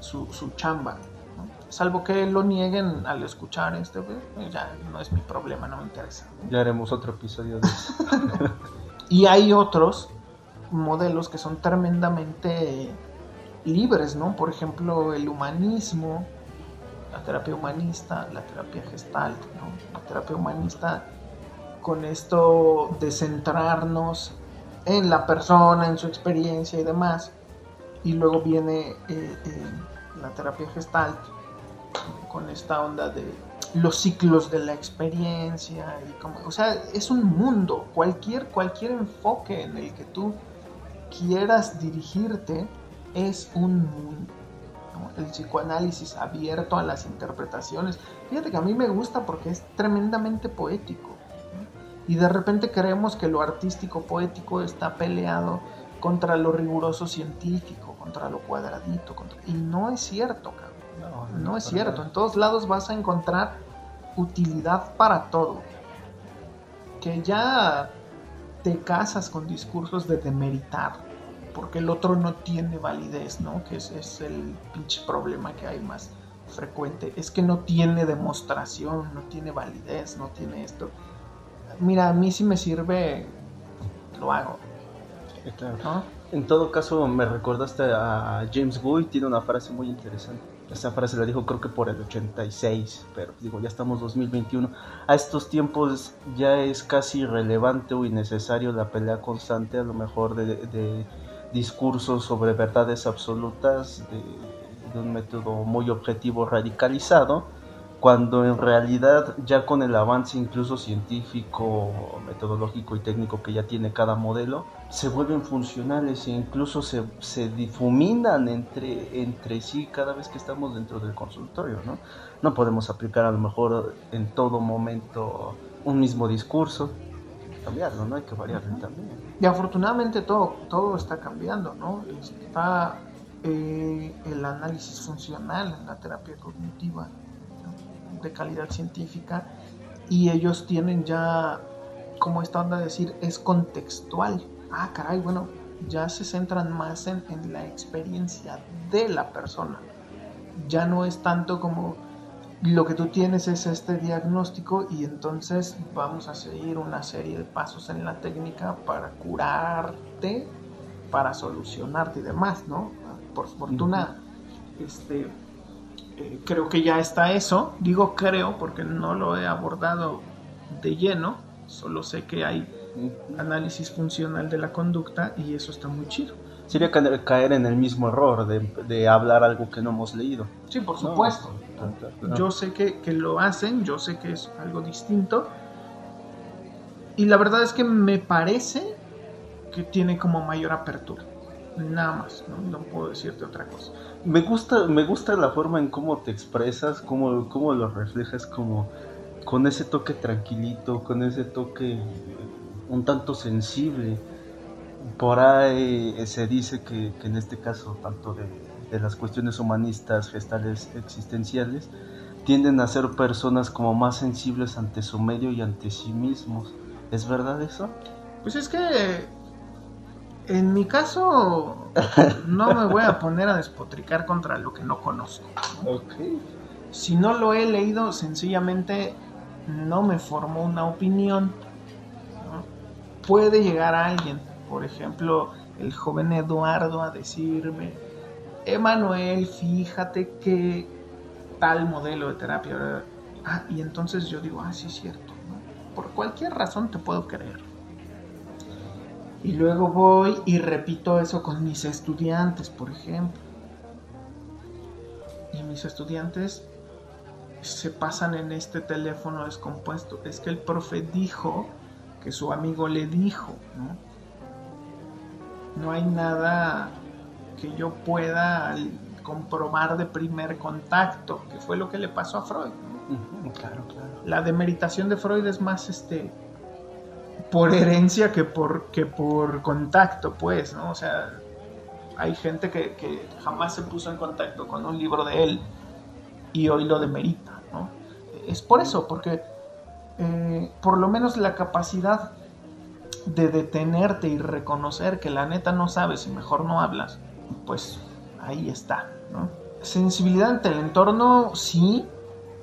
su, chamba. salvo que lo nieguen al escuchar este, ya no es mi problema, no me interesa. Ya haremos otro episodio de eso. <laughs> y hay otros modelos que son tremendamente libres, ¿no? Por ejemplo, el humanismo, la terapia humanista, la terapia gestalt, ¿no? La terapia humanista con esto de centrarnos en la persona, en su experiencia y demás. Y luego viene eh, eh, la terapia gestalt con esta onda de los ciclos de la experiencia y como, o sea, es un mundo, cualquier cualquier enfoque en el que tú quieras dirigirte es un mundo. El psicoanálisis abierto a las interpretaciones. Fíjate que a mí me gusta porque es tremendamente poético. Y de repente creemos que lo artístico poético está peleado contra lo riguroso científico, contra lo cuadradito. Y no es cierto, cabrón. No, no es cierto. En todos lados vas a encontrar utilidad para todo. Que ya te casas con discursos de demeritar, porque el otro no tiene validez, ¿no? Que es, es el pinche problema que hay más frecuente. Es que no tiene demostración, no tiene validez, no tiene esto. Mira, a mí si me sirve, lo hago. claro. En todo caso, me recordaste a James Bowie, tiene una frase muy interesante esa frase la dijo creo que por el 86, pero digo, ya estamos 2021. A estos tiempos ya es casi irrelevante o innecesario la pelea constante, a lo mejor de, discursos sobre verdades absolutas, de un método muy objetivo radicalizado cuando en realidad ya con el avance incluso científico, metodológico y técnico que ya tiene cada modelo, se vuelven funcionales e incluso se, se difuminan entre, entre sí cada vez que estamos dentro del consultorio, ¿no? No podemos aplicar a lo mejor en todo momento un mismo discurso, cambiarlo, ¿no? Hay que variarlo también. Y afortunadamente todo, todo está cambiando, ¿no? Está eh, el análisis funcional en la terapia cognitiva de calidad científica y ellos tienen ya como esta onda de decir es contextual. Ah, caray, bueno, ya se centran más en, en la experiencia de la persona. Ya no es tanto como lo que tú tienes es este diagnóstico y entonces vamos a seguir una serie de pasos en la técnica para curarte, para solucionarte y demás, ¿no? Por fortuna, este, eh, creo que ya está eso. Digo creo porque no lo he abordado de lleno. Solo sé que hay análisis funcional de la conducta y eso está muy chido. Sería caer en el mismo error de, hablar algo que no hemos leído. Sí, por supuesto. Yo sé que, que lo hacen, yo sé que es algo distinto. Y la verdad es que me parece que tiene como mayor apertura. Nada más, no, puedo decirte otra cosa. Me gusta, me gusta la forma en cómo te expresas, cómo, cómo lo reflejas, como con ese toque tranquilito, con ese toque un tanto sensible. Por ahí eh, se dice que, en este caso, tanto de, de, las cuestiones humanistas, gestales, existenciales, tienden a ser personas como más sensibles ante su medio y ante sí mismos. ¿Es verdad eso? Pues es que en mi caso, <laughs> no me voy a poner a despotricar contra lo que no conozco. Si no lo he leído, sencillamente no me formó una opinión. Puede llegar alguien, por ejemplo, el joven Eduardo, a decirme, Emanuel, fíjate que tal modelo de terapia. Ah, y entonces yo digo, ah, sí es cierto. Por cualquier razón te puedo creer. Y luego voy y repito eso con mis estudiantes, por ejemplo. Y mis estudiantes se pasan en este teléfono descompuesto. Es que el profe dijo que su amigo le dijo, ¿no? No hay nada que yo pueda comprobar de primer contacto, que fue lo que le pasó a Freud. Claro, claro. La demeritación de Freud es más este por herencia que por, que por contacto, pues, ¿no? O sea, hay gente que, jamás se puso en contacto con un libro de él y hoy lo demerita, ¿no? Es por eso, porque eh, por lo menos la capacidad de detenerte y reconocer que la neta no sabes y mejor no hablas, pues ahí está, ¿no? sensibilidad ante el entorno, sí,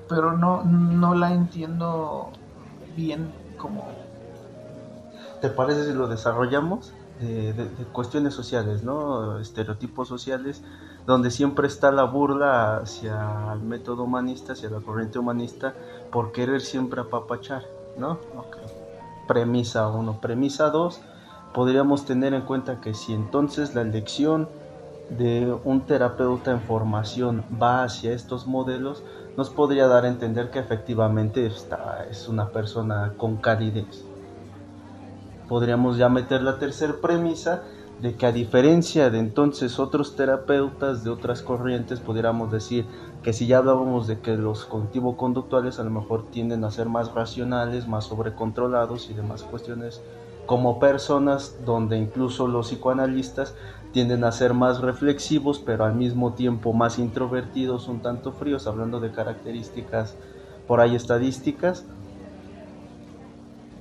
pero no, no la entiendo bien como... ¿Te parece si lo desarrollamos? De, cuestiones sociales, ¿no? Estereotipos sociales, donde siempre está la burla hacia el método humanista, hacia la corriente humanista, por querer siempre apapachar, ¿no? Premisa 1. Premisa 2, podríamos tener en cuenta que si entonces la elección de un terapeuta en formación va hacia estos modelos, nos podría dar a entender que efectivamente esta es una persona con calidez. Podríamos ya meter la tercera premisa de que a diferencia de entonces otros terapeutas de otras corrientes, pudiéramos decir que si ya hablábamos de que los cognitivo-conductuales a lo mejor tienden a ser más racionales, más sobrecontrolados y demás cuestiones, como personas donde incluso los psicoanalistas tienden a ser más reflexivos, pero al mismo tiempo más introvertidos, un tanto fríos, hablando de características por ahí estadísticas.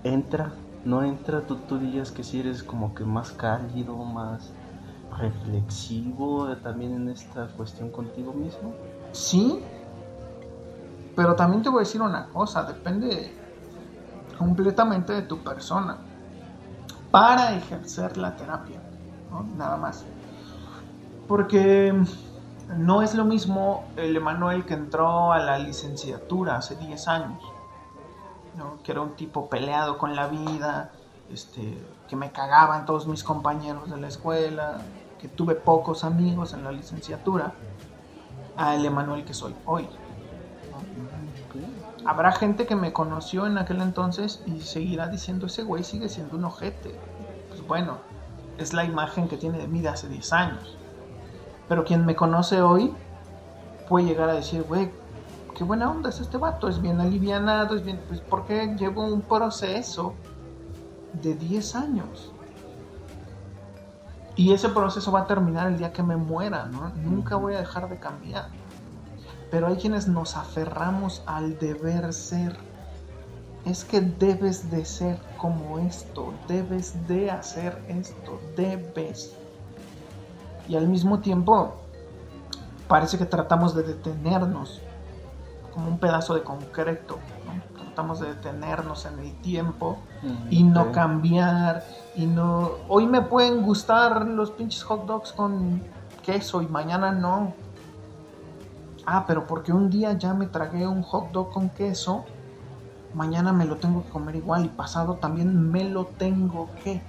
Entra, no entra, tú, tú dirías que si eres como que más cálido, más reflexivo eh, también en esta cuestión contigo mismo. Sí, pero también te voy a decir una cosa, depende completamente de tu persona. Para ejercer la terapia nada más. Porque no es lo mismo el Emanuel que entró a la licenciatura hace 10 años, que era un tipo peleado con la vida, este, que me cagaban todos mis compañeros de la escuela, que tuve pocos amigos en la licenciatura, al Emanuel que soy hoy. Habrá gente que me conoció en aquel entonces y seguirá diciendo ese güey sigue siendo un ojete. Pues bueno, es la imagen que tiene de mí de hace 10 años. Pero quien me conoce hoy puede llegar a decir, güey, qué buena onda es este vato, es bien alivianado, es bien, pues porque llevo un proceso de 10 años. Y ese proceso va a terminar el día que me muera, ¿no? Nunca voy a dejar de cambiar. Pero hay quienes nos aferramos al deber ser es que debes de ser como esto, debes de hacer esto, debes. Y al mismo tiempo parece que tratamos de detenernos como un pedazo de concreto. Tratamos de detenernos en el tiempo mm, y no cambiar. Y no. Hoy me pueden gustar los pinches hot dogs con queso y mañana no. Ah, pero porque un día ya me tragué un hot dog con queso mañana me lo tengo que comer igual y pasado también me lo tengo que.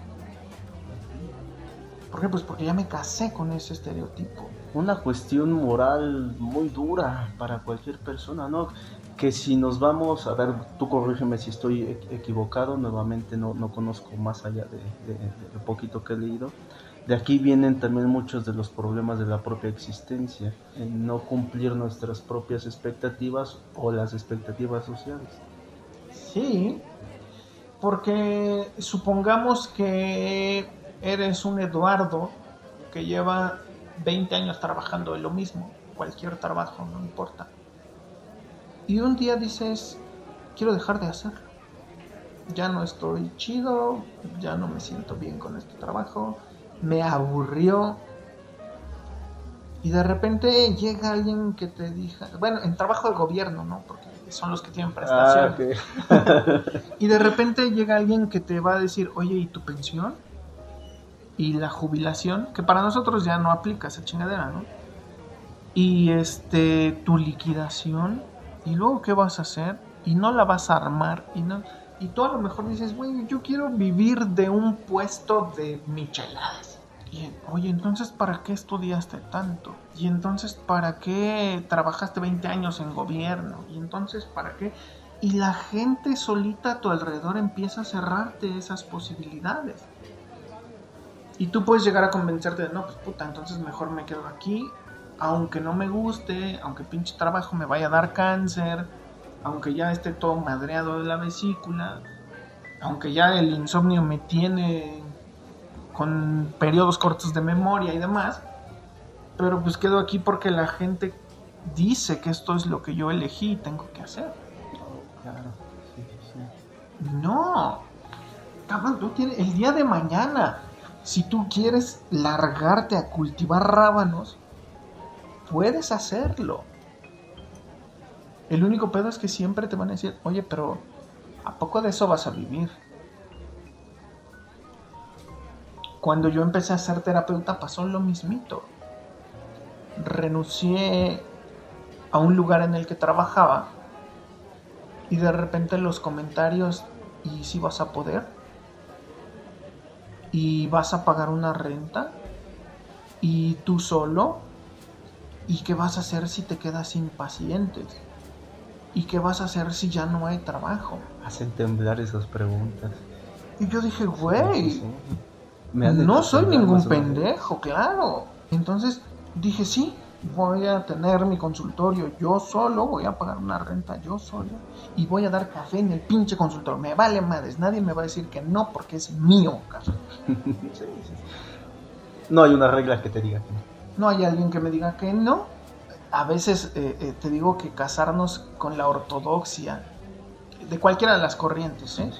¿Por qué? Pues porque ya me casé con ese estereotipo. Una cuestión moral muy dura para cualquier persona, ¿no? Que si nos vamos, a ver, tú corrígeme si estoy e-, equivocado, nuevamente no, no conozco más allá de, lo poquito que he leído. De aquí vienen también muchos de los problemas de la propia existencia, en no cumplir nuestras propias expectativas o las expectativas sociales. Sí, porque supongamos que eres un Eduardo que lleva 20 años trabajando en lo mismo, cualquier trabajo, no importa. Y un día dices, quiero dejar de hacerlo. Ya no estoy chido, ya no me siento bien con este trabajo, me aburrió. Y de repente llega alguien que te diga, bueno, en trabajo de gobierno, ¿no? Porque son los que tienen prestación. Ah, <laughs> y de repente llega alguien que te va a decir, oye, ¿y tu pensión? Y la jubilación, que para nosotros ya no aplica esa chingadera, ¿no? Y este, tu liquidación, y luego qué vas a hacer, y no la vas a armar, y no... Y tú a lo mejor dices, güey, yo quiero vivir de un puesto de micheladas oye, entonces, ¿para qué estudiaste tanto? Y entonces, ¿para qué trabajaste 20 años en gobierno? Y entonces, ¿para qué? Y la gente solita a tu alrededor empieza a cerrarte esas posibilidades. Y tú puedes llegar a convencerte de, no, pues puta, entonces mejor me quedo aquí, aunque no me guste, aunque pinche trabajo me vaya a dar cáncer, aunque ya esté todo madreado de la vesícula, aunque ya el insomnio me tiene con periodos cortos de memoria y demás, pero pues quedo aquí porque la gente dice que esto es lo que yo elegí y tengo que hacer. Claro, No, cabrón, tú tienes el día de mañana, si tú quieres largarte a cultivar rábanos, puedes hacerlo. El único pedo es que siempre te van a decir, oye, pero ¿a poco de eso vas a vivir? Cuando yo empecé a ser terapeuta pasó lo mismito. Renuncié a un lugar en el que trabajaba y de repente los comentarios, ¿y si vas a poder? ¿Y vas a pagar una renta? ¿Y tú solo? ¿Y qué vas a hacer si te quedas sin pacientes? ¿Y qué vas a hacer si ya no hay trabajo? Hacen temblar esas preguntas. Y yo dije, güey, no soy ningún pendejo, claro. Entonces dije, sí, voy a tener mi consultorio yo solo, voy a pagar una renta yo solo y voy a dar café en el pinche consultorio. Me vale madres, nadie me va a decir que no porque es mío, café. <laughs> No hay una regla que te diga que no. No hay alguien que me diga que no. A veces eh, eh, te digo que casarnos con la ortodoxia de cualquiera de las corrientes ¿eh?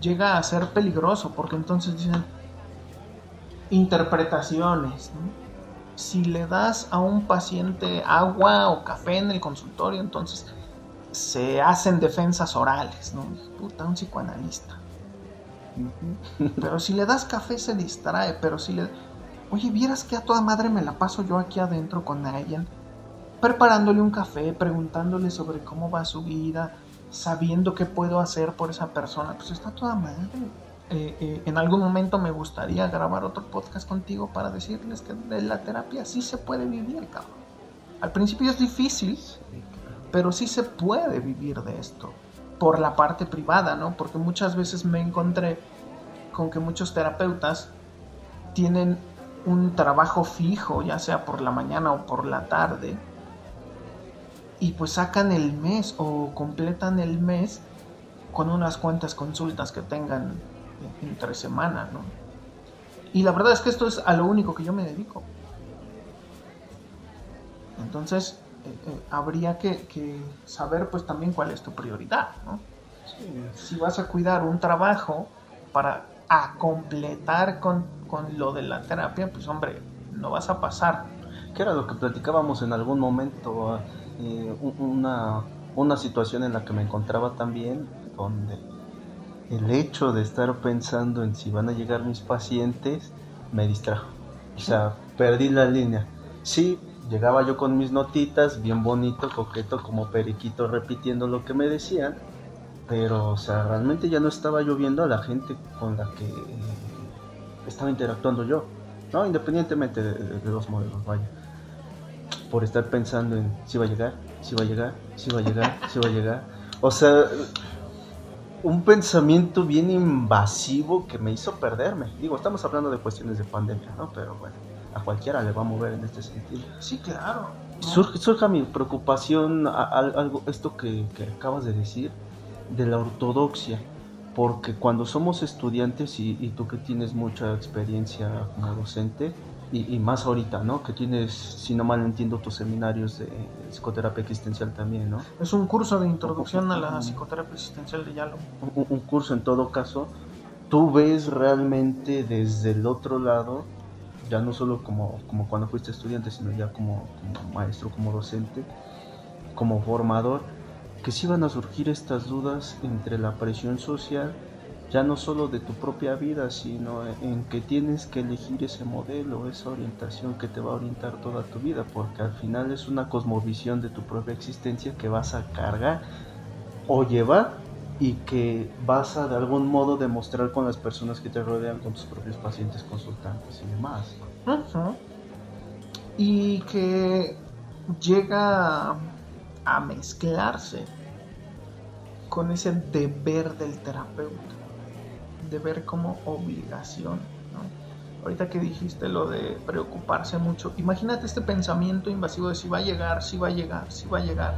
llega a ser peligroso porque entonces dicen interpretaciones. Si le das a un paciente agua o café en el consultorio, entonces se hacen defensas orales, ¿no? Puta, un psicoanalista. Pero si le das café se distrae, pero si le... Oye, vieras que a toda madre me la paso yo aquí adentro con alguien, preparándole un café, preguntándole sobre cómo va su vida, sabiendo qué puedo hacer por esa persona, pues está toda madre. Eh, eh, en algún momento me gustaría grabar otro podcast contigo para decirles que de la terapia sí se puede vivir, cabrón. Al principio es difícil, pero sí se puede vivir de esto. Por la parte privada, ¿no? Porque muchas veces me encontré con que muchos terapeutas tienen un trabajo fijo, ya sea por la mañana o por la tarde, y pues sacan el mes o completan el mes con unas cuantas consultas que tengan entre semana, ¿no? Y la verdad es que esto es a lo único que yo me dedico. Entonces, eh, eh, habría que, saber pues también cuál es tu prioridad, ¿no? Si vas a cuidar un trabajo para a completar con, lo de la terapia, pues hombre, no vas a pasar. Que era lo que platicábamos en algún momento, eh, una, una situación en la que me encontraba también, donde el hecho de estar pensando en si van a llegar mis pacientes me distrajo. O sea, perdí la línea. Sí, llegaba yo con mis notitas, bien bonito, coqueto, como periquito repitiendo lo que me decían, pero, o sea, realmente ya no estaba yo viendo a la gente con la que estaba interactuando yo, ¿no? Independientemente de, los modelos, vaya. Por estar pensando en si va a llegar, si va a llegar, si va a llegar, si va a llegar. O sea, un pensamiento bien invasivo que me hizo perderme. Digo, estamos hablando de cuestiones de pandemia, ¿no? Pero bueno, a cualquiera le va a mover en este sentido. Sí, claro. Surge, mi preocupación, algo, esto que, acabas de decir, de la ortodoxia. Porque cuando somos estudiantes, y, y tú que tienes mucha experiencia como docente, y, más ahorita, ¿no? Que tienes, si no mal entiendo, tus seminarios de psicoterapia existencial también, ¿no? Es un curso de introducción a la psicoterapia existencial de Yalo. Un, curso en todo caso. Tú ves realmente desde el otro lado, ya no solo como, como cuando fuiste estudiante, sino ya como, como maestro, como docente, como formador, que sí van a surgir estas dudas entre la presión social ya no solo de tu propia vida, sino en que tienes que elegir ese modelo, esa orientación que te va a orientar toda tu vida, porque al final es una cosmovisión de tu propia existencia que vas a cargar o llevar y que vas a de algún modo demostrar con las personas que te rodean, con tus propios pacientes, consultantes y demás. Y que llega a mezclarse con ese deber del terapeuta de ver como obligación. Ahorita que dijiste lo de preocuparse mucho, imagínate este pensamiento invasivo de si va a llegar, si va a llegar, si va a llegar,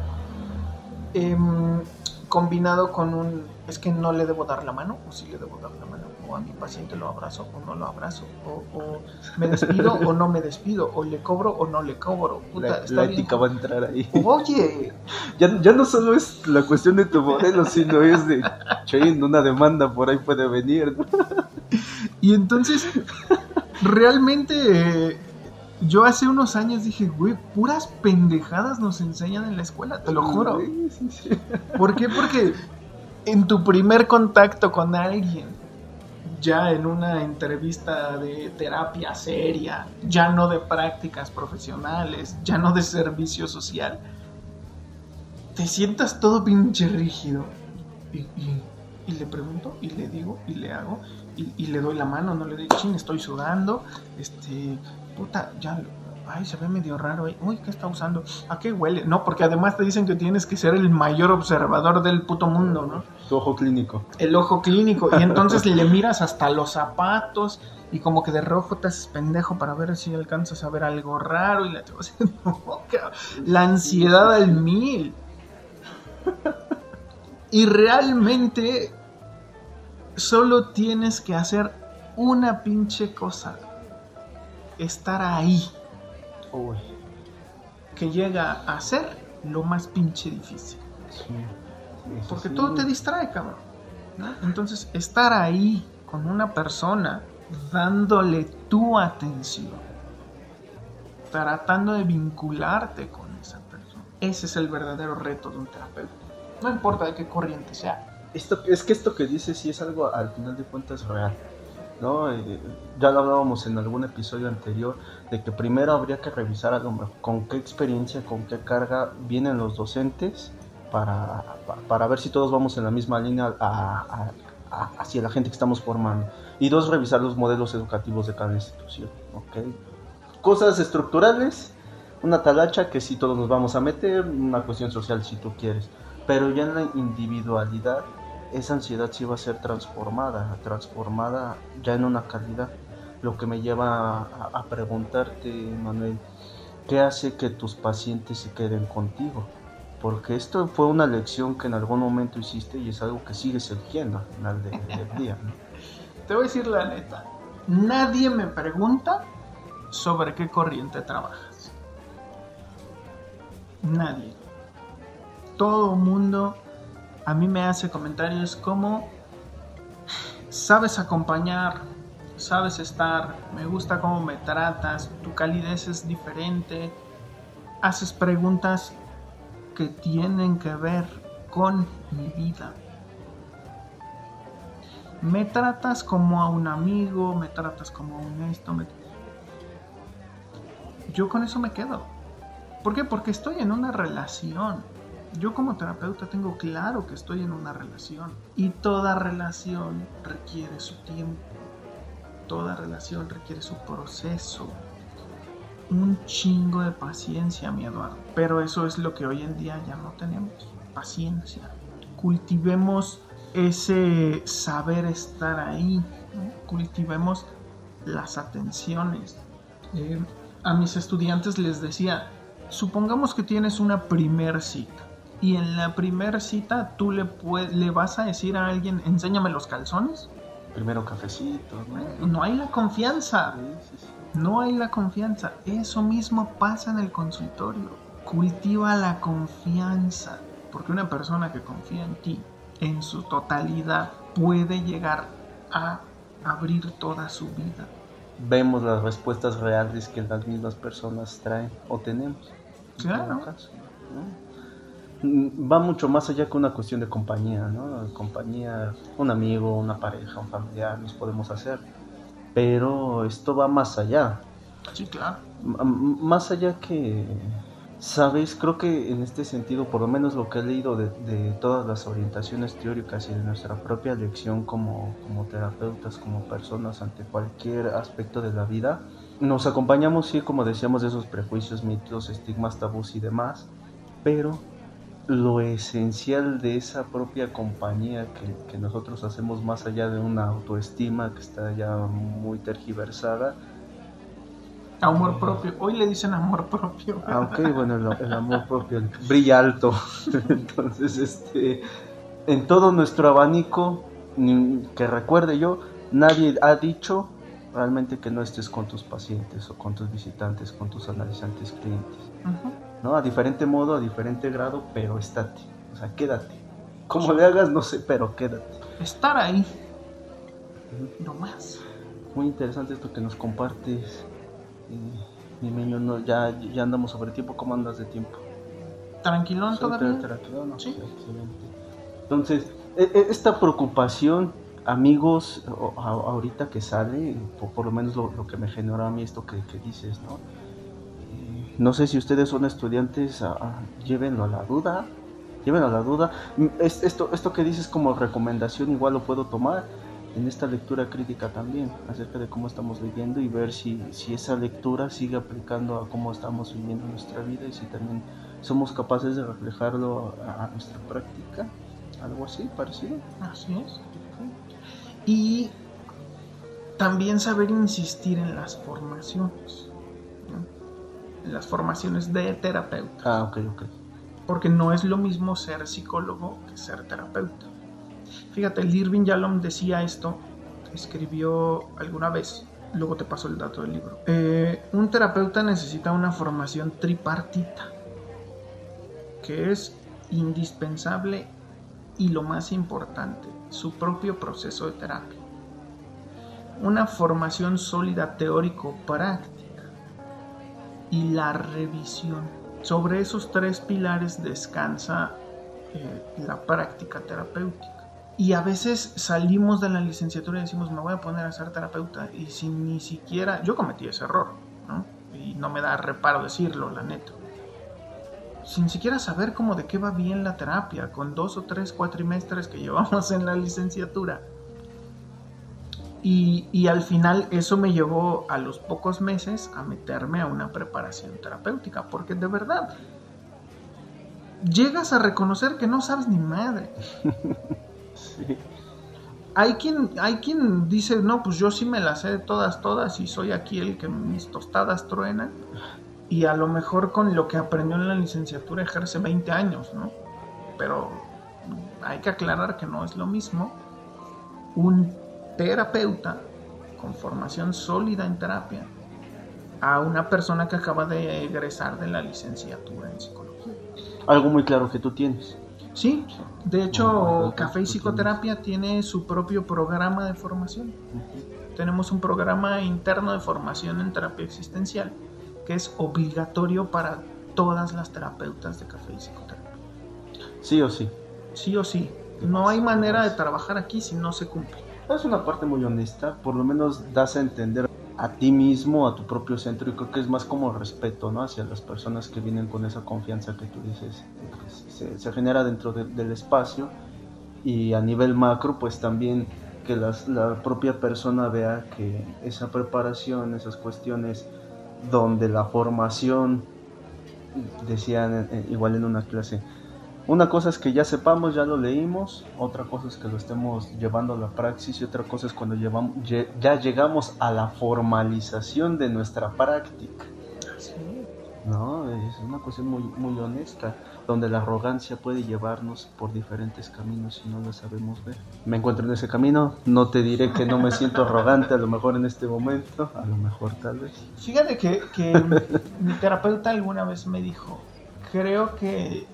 em, combinado con un, es que no le debo dar la mano o si le debo dar la mano o a mi paciente lo abrazo o no lo abrazo, o, me despido o no me despido, o le cobro o no le cobro. Puta, la, ética va a entrar ahí. Oye, <laughs> ya, ya no solo es la cuestión de tu modelo, sino es de, chain, una demanda por ahí puede venir. Y entonces, realmente Yo hace unos años dije, güey, puras pendejadas nos enseñan en la escuela, te lo juro. Sí, sí, sí. ¿Por qué? Porque en tu primer contacto con alguien, ya en una entrevista de terapia seria, ya no de prácticas profesionales, ya no de servicio social, te sientas todo pinche rígido. Y, le pregunto, y le digo, y le hago, y, le doy la mano, no le digo, chin, estoy sudando, este, puta, ya, ay, se ve medio raro, eh. uy, ¿qué está usando? ¿A qué huele? No, porque además te dicen que tienes que ser el mayor observador del puto mundo, ¿no? Tu ojo clínico. el ojo clínico y entonces <laughs> le miras hasta los zapatos y como que de rojo te haces pendejo para ver si alcanzas a ver algo raro y la, <laughs> la ansiedad al mil. Y realmente solo tienes que hacer una pinche cosa. Estar ahí, Uy, que llega a ser lo más pinche difícil. sí. Porque todo te distrae, cabrón. ¿no? Entonces, estar ahí con una persona, dándole tu atención, tratando de vincularte con esa persona, ese es el verdadero reto de un terapeuta. No importa de qué corriente sea. Esto, es que esto que dices sí es algo al final de cuentas real. ¿no? Eh, ya lo hablábamos en algún episodio anterior de que primero habría que revisar a lo mejor con qué experiencia, con qué carga vienen los docentes para, pa- para ver si todos vamos en la misma línea hacia la gente que estamos formando. Y dos, revisar los modelos educativos de cada institución. ¿ok? Cosas estructurales, una talacha que sí todos nos vamos a meter, una cuestión social si tú quieres. Pero ya en la individualidad, esa ansiedad sí va a ser transformada, transformada ya en una calidad. Lo que me lleva a preguntarte, Manuel, ¿qué hace que tus pacientes se queden contigo? Porque esto fue una lección que en algún momento hiciste y es algo que sigues eligiendo al final de- del <laughs> día. ¿no? Te voy a decir la neta. Nadie me pregunta sobre qué corriente trabajas. Nadie. Todo mundo a mí me hace comentarios como sabes acompañar, sabes estar, me gusta cómo me tratas, tu calidez es diferente, haces preguntas que tienen que ver con mi vida. Me tratas como a un amigo, me tratas como a un esto. Yo con eso me quedo. ¿Por qué? Porque estoy en una relación. Yo como terapeuta tengo claro que estoy en una relación. Y toda relación requiere su tiempo. Toda relación requiere su proceso. Un chingo de paciencia, mi Eduardo. Pero eso es lo que hoy en día ya no tenemos. Paciencia. Cultivemos ese saber estar ahí. ¿no? Cultivemos las atenciones. Eh, a mis estudiantes les decía, supongamos que tienes una primer cita. Y en la primer cita tú le vas a decir a alguien, enséñame los calzones. Primero cafecito, ¿no? No hay la confianza. Sí, sí, sí. No hay la confianza. Eso mismo pasa en el consultorio. Cultiva la confianza. Porque una persona que confía en ti en su totalidad puede llegar a abrir toda su vida. Vemos las respuestas reales que las mismas personas traen o tenemos. en Claro. cada caso, ¿no? Va mucho más allá que una cuestión de compañía, ¿no? Compañía, un amigo, una pareja, un familiar, nos podemos hacer. Pero esto va más allá. Sí, claro. M- más allá que, sabes, creo que en este sentido, por lo menos lo que he leído de, de todas las orientaciones teóricas y de nuestra propia lección como, como terapeutas, como personas ante cualquier aspecto de la vida, nos acompañamos, sí, como decíamos, de esos prejuicios, mitos, estigmas, tabús y demás, pero lo esencial de esa propia compañía que, que nosotros hacemos más allá de una autoestima que está ya muy tergiversada, Amor propio. Hoy le dicen amor propio. Ah, ok, bueno, el, el amor propio brilla alto. <laughs> Entonces, este, en todo nuestro abanico, ni- que recuerde yo, nadie ha dicho realmente que no estés con tus pacientes o con tus visitantes, con tus analizantes clientes. Ujú. ¿No? A diferente modo, a diferente grado, pero estate. O sea, quédate. Como le hagas, no sé, pero quédate. Estar ahí. No más. Muy interesante esto que nos compartes. Mi no, ya, ya andamos sobre tiempo. ¿Cómo andas de tiempo? Tranquilón todavía. tranquilo, ¿no? Sí. Excelente. Entonces, e- e- esta preocupación, amigos, ahorita que sale, por, por lo menos lo, lo que me generó a mí esto que, que dices, ¿no? No sé si ustedes son estudiantes, a- a- llévenlo a la duda, llévenlo a la duda. Mm, es- esto, esto que dices como recomendación igual lo puedo tomar en esta lectura crítica también, acerca de cómo estamos viviendo y ver si, si esa lectura sigue aplicando a cómo estamos viviendo nuestra vida y si también somos capaces de reflejarlo a nuestra práctica, algo así, parecido. Así es. Y también saber insistir en las formaciones. Las formaciones de terapeuta. Ah, ok, ok. Porque no es lo mismo ser psicólogo que ser terapeuta. Fíjate, el Irving Yalom decía esto, escribió alguna vez, luego te paso el dato del libro. Eh, un terapeuta necesita una formación tripartita, que es indispensable y lo más importante, su propio proceso de terapia. Una formación sólida teórico-práctica y la revisión. Sobre esos tres pilares descansa eh, la práctica terapéutica. Y a veces salimos de la licenciatura y decimos, me voy a poner a ser terapeuta. Y sin ni siquiera, yo cometí ese error, ¿no? Y no me da reparo decirlo, la neta. Sin siquiera saber cómo de qué va bien la terapia, con dos o tres cuatrimestres que <laughs> llevamos en la licenciatura. Y, y al final eso me llevó a los pocos meses a meterme a una preparación terapéutica, porque de verdad llegas a reconocer que no sabes ni madre. Sí. <laughs> Hay quien, hay quien dice, no, pues yo sí me las sé todas, todas y soy aquí el que mis tostadas truenan. Y a lo mejor con lo que aprendió en la licenciatura ejerce 20 años, ¿no? Pero hay que aclarar que no es lo mismo un terapeuta con formación sólida en terapia a una persona que acaba de egresar de la licenciatura en psicología. Algo muy claro que tú tienes. Sí, de hecho, Café y Psicoterapia tiene su propio programa de formación. Tenemos un programa interno de formación en terapia existencial que es obligatorio para todas las terapeutas de Café y Psicoterapia. Sí o sí. Sí o sí. No hay manera de trabajar aquí si no se cumple. Es una parte muy honesta, por lo menos das a entender a ti mismo, a tu propio centro, y creo que es más como respeto, ¿no? Hacia las personas que vienen con esa confianza que tú dices, que se, genera dentro de- del espacio, y a nivel macro, pues también que la propia persona vea que esa preparación, esas cuestiones donde la formación, decían eh, igual en una clase, una cosa es que ya sepamos, ya lo leímos, otra cosa es que lo estemos llevando a la praxis y otra cosa es cuando llevamos, ya llegamos a la formalización de nuestra práctica. No, es una cuestión muy, muy honesta, donde la arrogancia puede llevarnos por diferentes caminos si no lo sabemos ver. Me encuentro en ese camino, no te diré que no me siento arrogante a lo mejor en este momento, a lo mejor tal vez. Fíjate que, que mi terapeuta alguna vez me dijo, creo que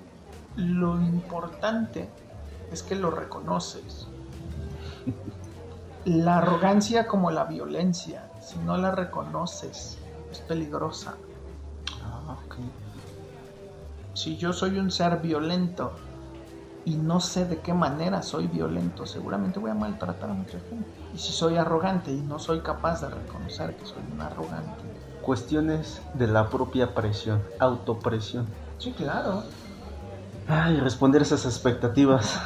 lo importante es que lo reconoces. La arrogancia como la violencia, si no la reconoces, es peligrosa. Ah, ok. Si yo soy un ser violento y no sé de qué manera soy violento, seguramente voy a maltratar a mucha gente. Y si soy arrogante y no soy capaz de reconocer que soy un arrogante. Cuestiones de la propia presión, autopresión. Sí, claro. Ay, responder esas expectativas.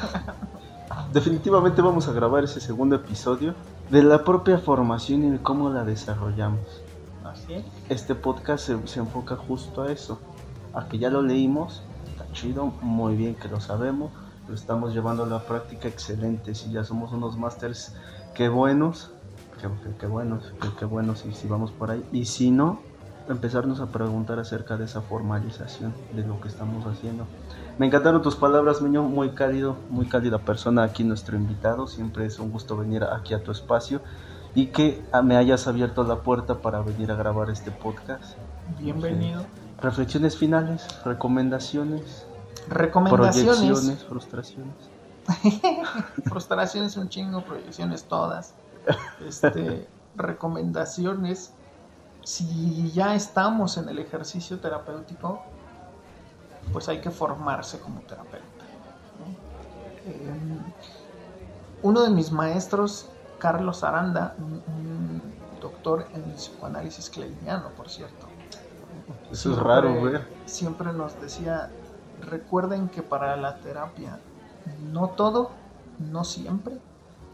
Definitivamente vamos a grabar ese segundo episodio de la propia formación y de cómo la desarrollamos. Así es. Este podcast se, se enfoca justo a eso, a que ya lo leímos, está chido, muy bien que lo sabemos, lo estamos llevando a la práctica excelente, si ya somos unos masters, qué buenos, qué, qué- qué buenos, qué, qué buenos y si vamos por ahí, y si no, empezarnos a preguntar acerca de esa formalización de lo que estamos haciendo. Me encantaron tus palabras, Meño, muy cálido, muy cálida persona aquí nuestro invitado, siempre es un gusto venir aquí a tu espacio y que me hayas abierto la puerta para venir a grabar este podcast. Bienvenido. Reflexiones finales, recomendaciones, Recomendaciones. proyecciones, frustraciones. <laughs> Frustraciones un chingo, proyecciones todas. Este, <laughs> recomendaciones. si ya estamos en el ejercicio terapéutico, pues hay que formarse como terapeuta. Eh, uno de mis maestros, Carlos Aranda, un, doctor en psicoanálisis kleiniano, por cierto. Eso es raro ver. Siempre nos decía, recuerden que para la terapia, no todo, no siempre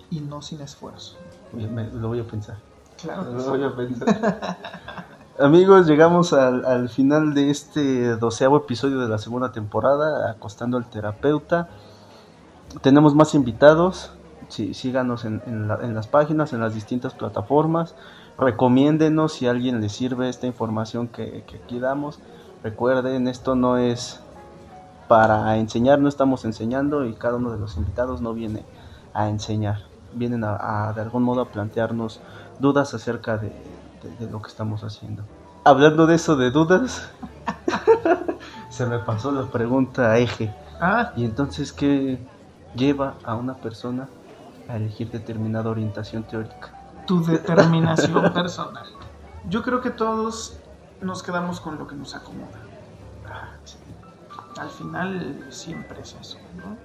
y no sin esfuerzo. lo voy a pensar. Claro. Lo voy a pensar. <laughs> Amigos, llegamos al, al, final de este doceavo episodio de la segunda temporada, acostando al terapeuta. Tenemos más invitados, sí, síganos en, en, las páginas, en las distintas plataformas. Recomiéndenos si a alguien le sirve esta información que, que aquí damos. Recuerden, esto no es para enseñar, no estamos enseñando y cada uno de los invitados no viene a enseñar. Vienen a de algún modo a plantearnos dudas acerca de, de, lo que estamos haciendo. Hablando de eso de dudas, <laughs> se me pasó la pregunta eje. Ah. Y entonces, ¿qué lleva a una persona a elegir determinada orientación teórica? Tu determinación <laughs> personal. Yo creo que todos nos quedamos con lo que nos acomoda. Al final siempre es eso, ¿no?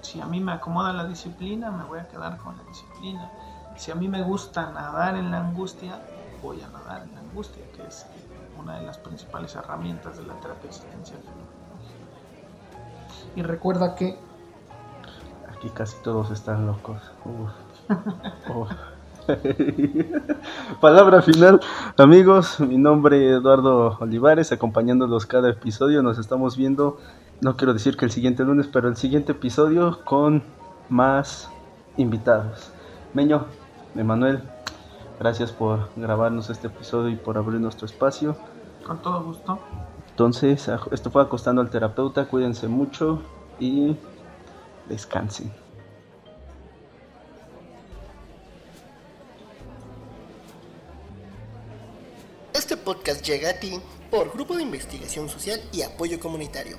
Si a mí me acomoda la disciplina, me voy a quedar con la disciplina. Si a mí me gusta nadar en la angustia, voy a nadar en la angustia, que es una de las principales herramientas de la terapia existencial. Y recuerda que... Aquí casi todos están locos. <laughs> <laughs> Palabra final, amigos. Mi nombre es Eduardo Olivares, acompañándolos cada episodio. Nos estamos viendo, no quiero decir que el siguiente lunes, pero el siguiente episodio con más invitados. Meño, Emanuel, Gracias por grabarnos este episodio y por abrir nuestro espacio. Con todo gusto. Entonces, esto fue Acostando al Terapeuta. Cuídense mucho y descansen. Este podcast llega a ti por Grupo de Investigación Social y Apoyo Comunitario.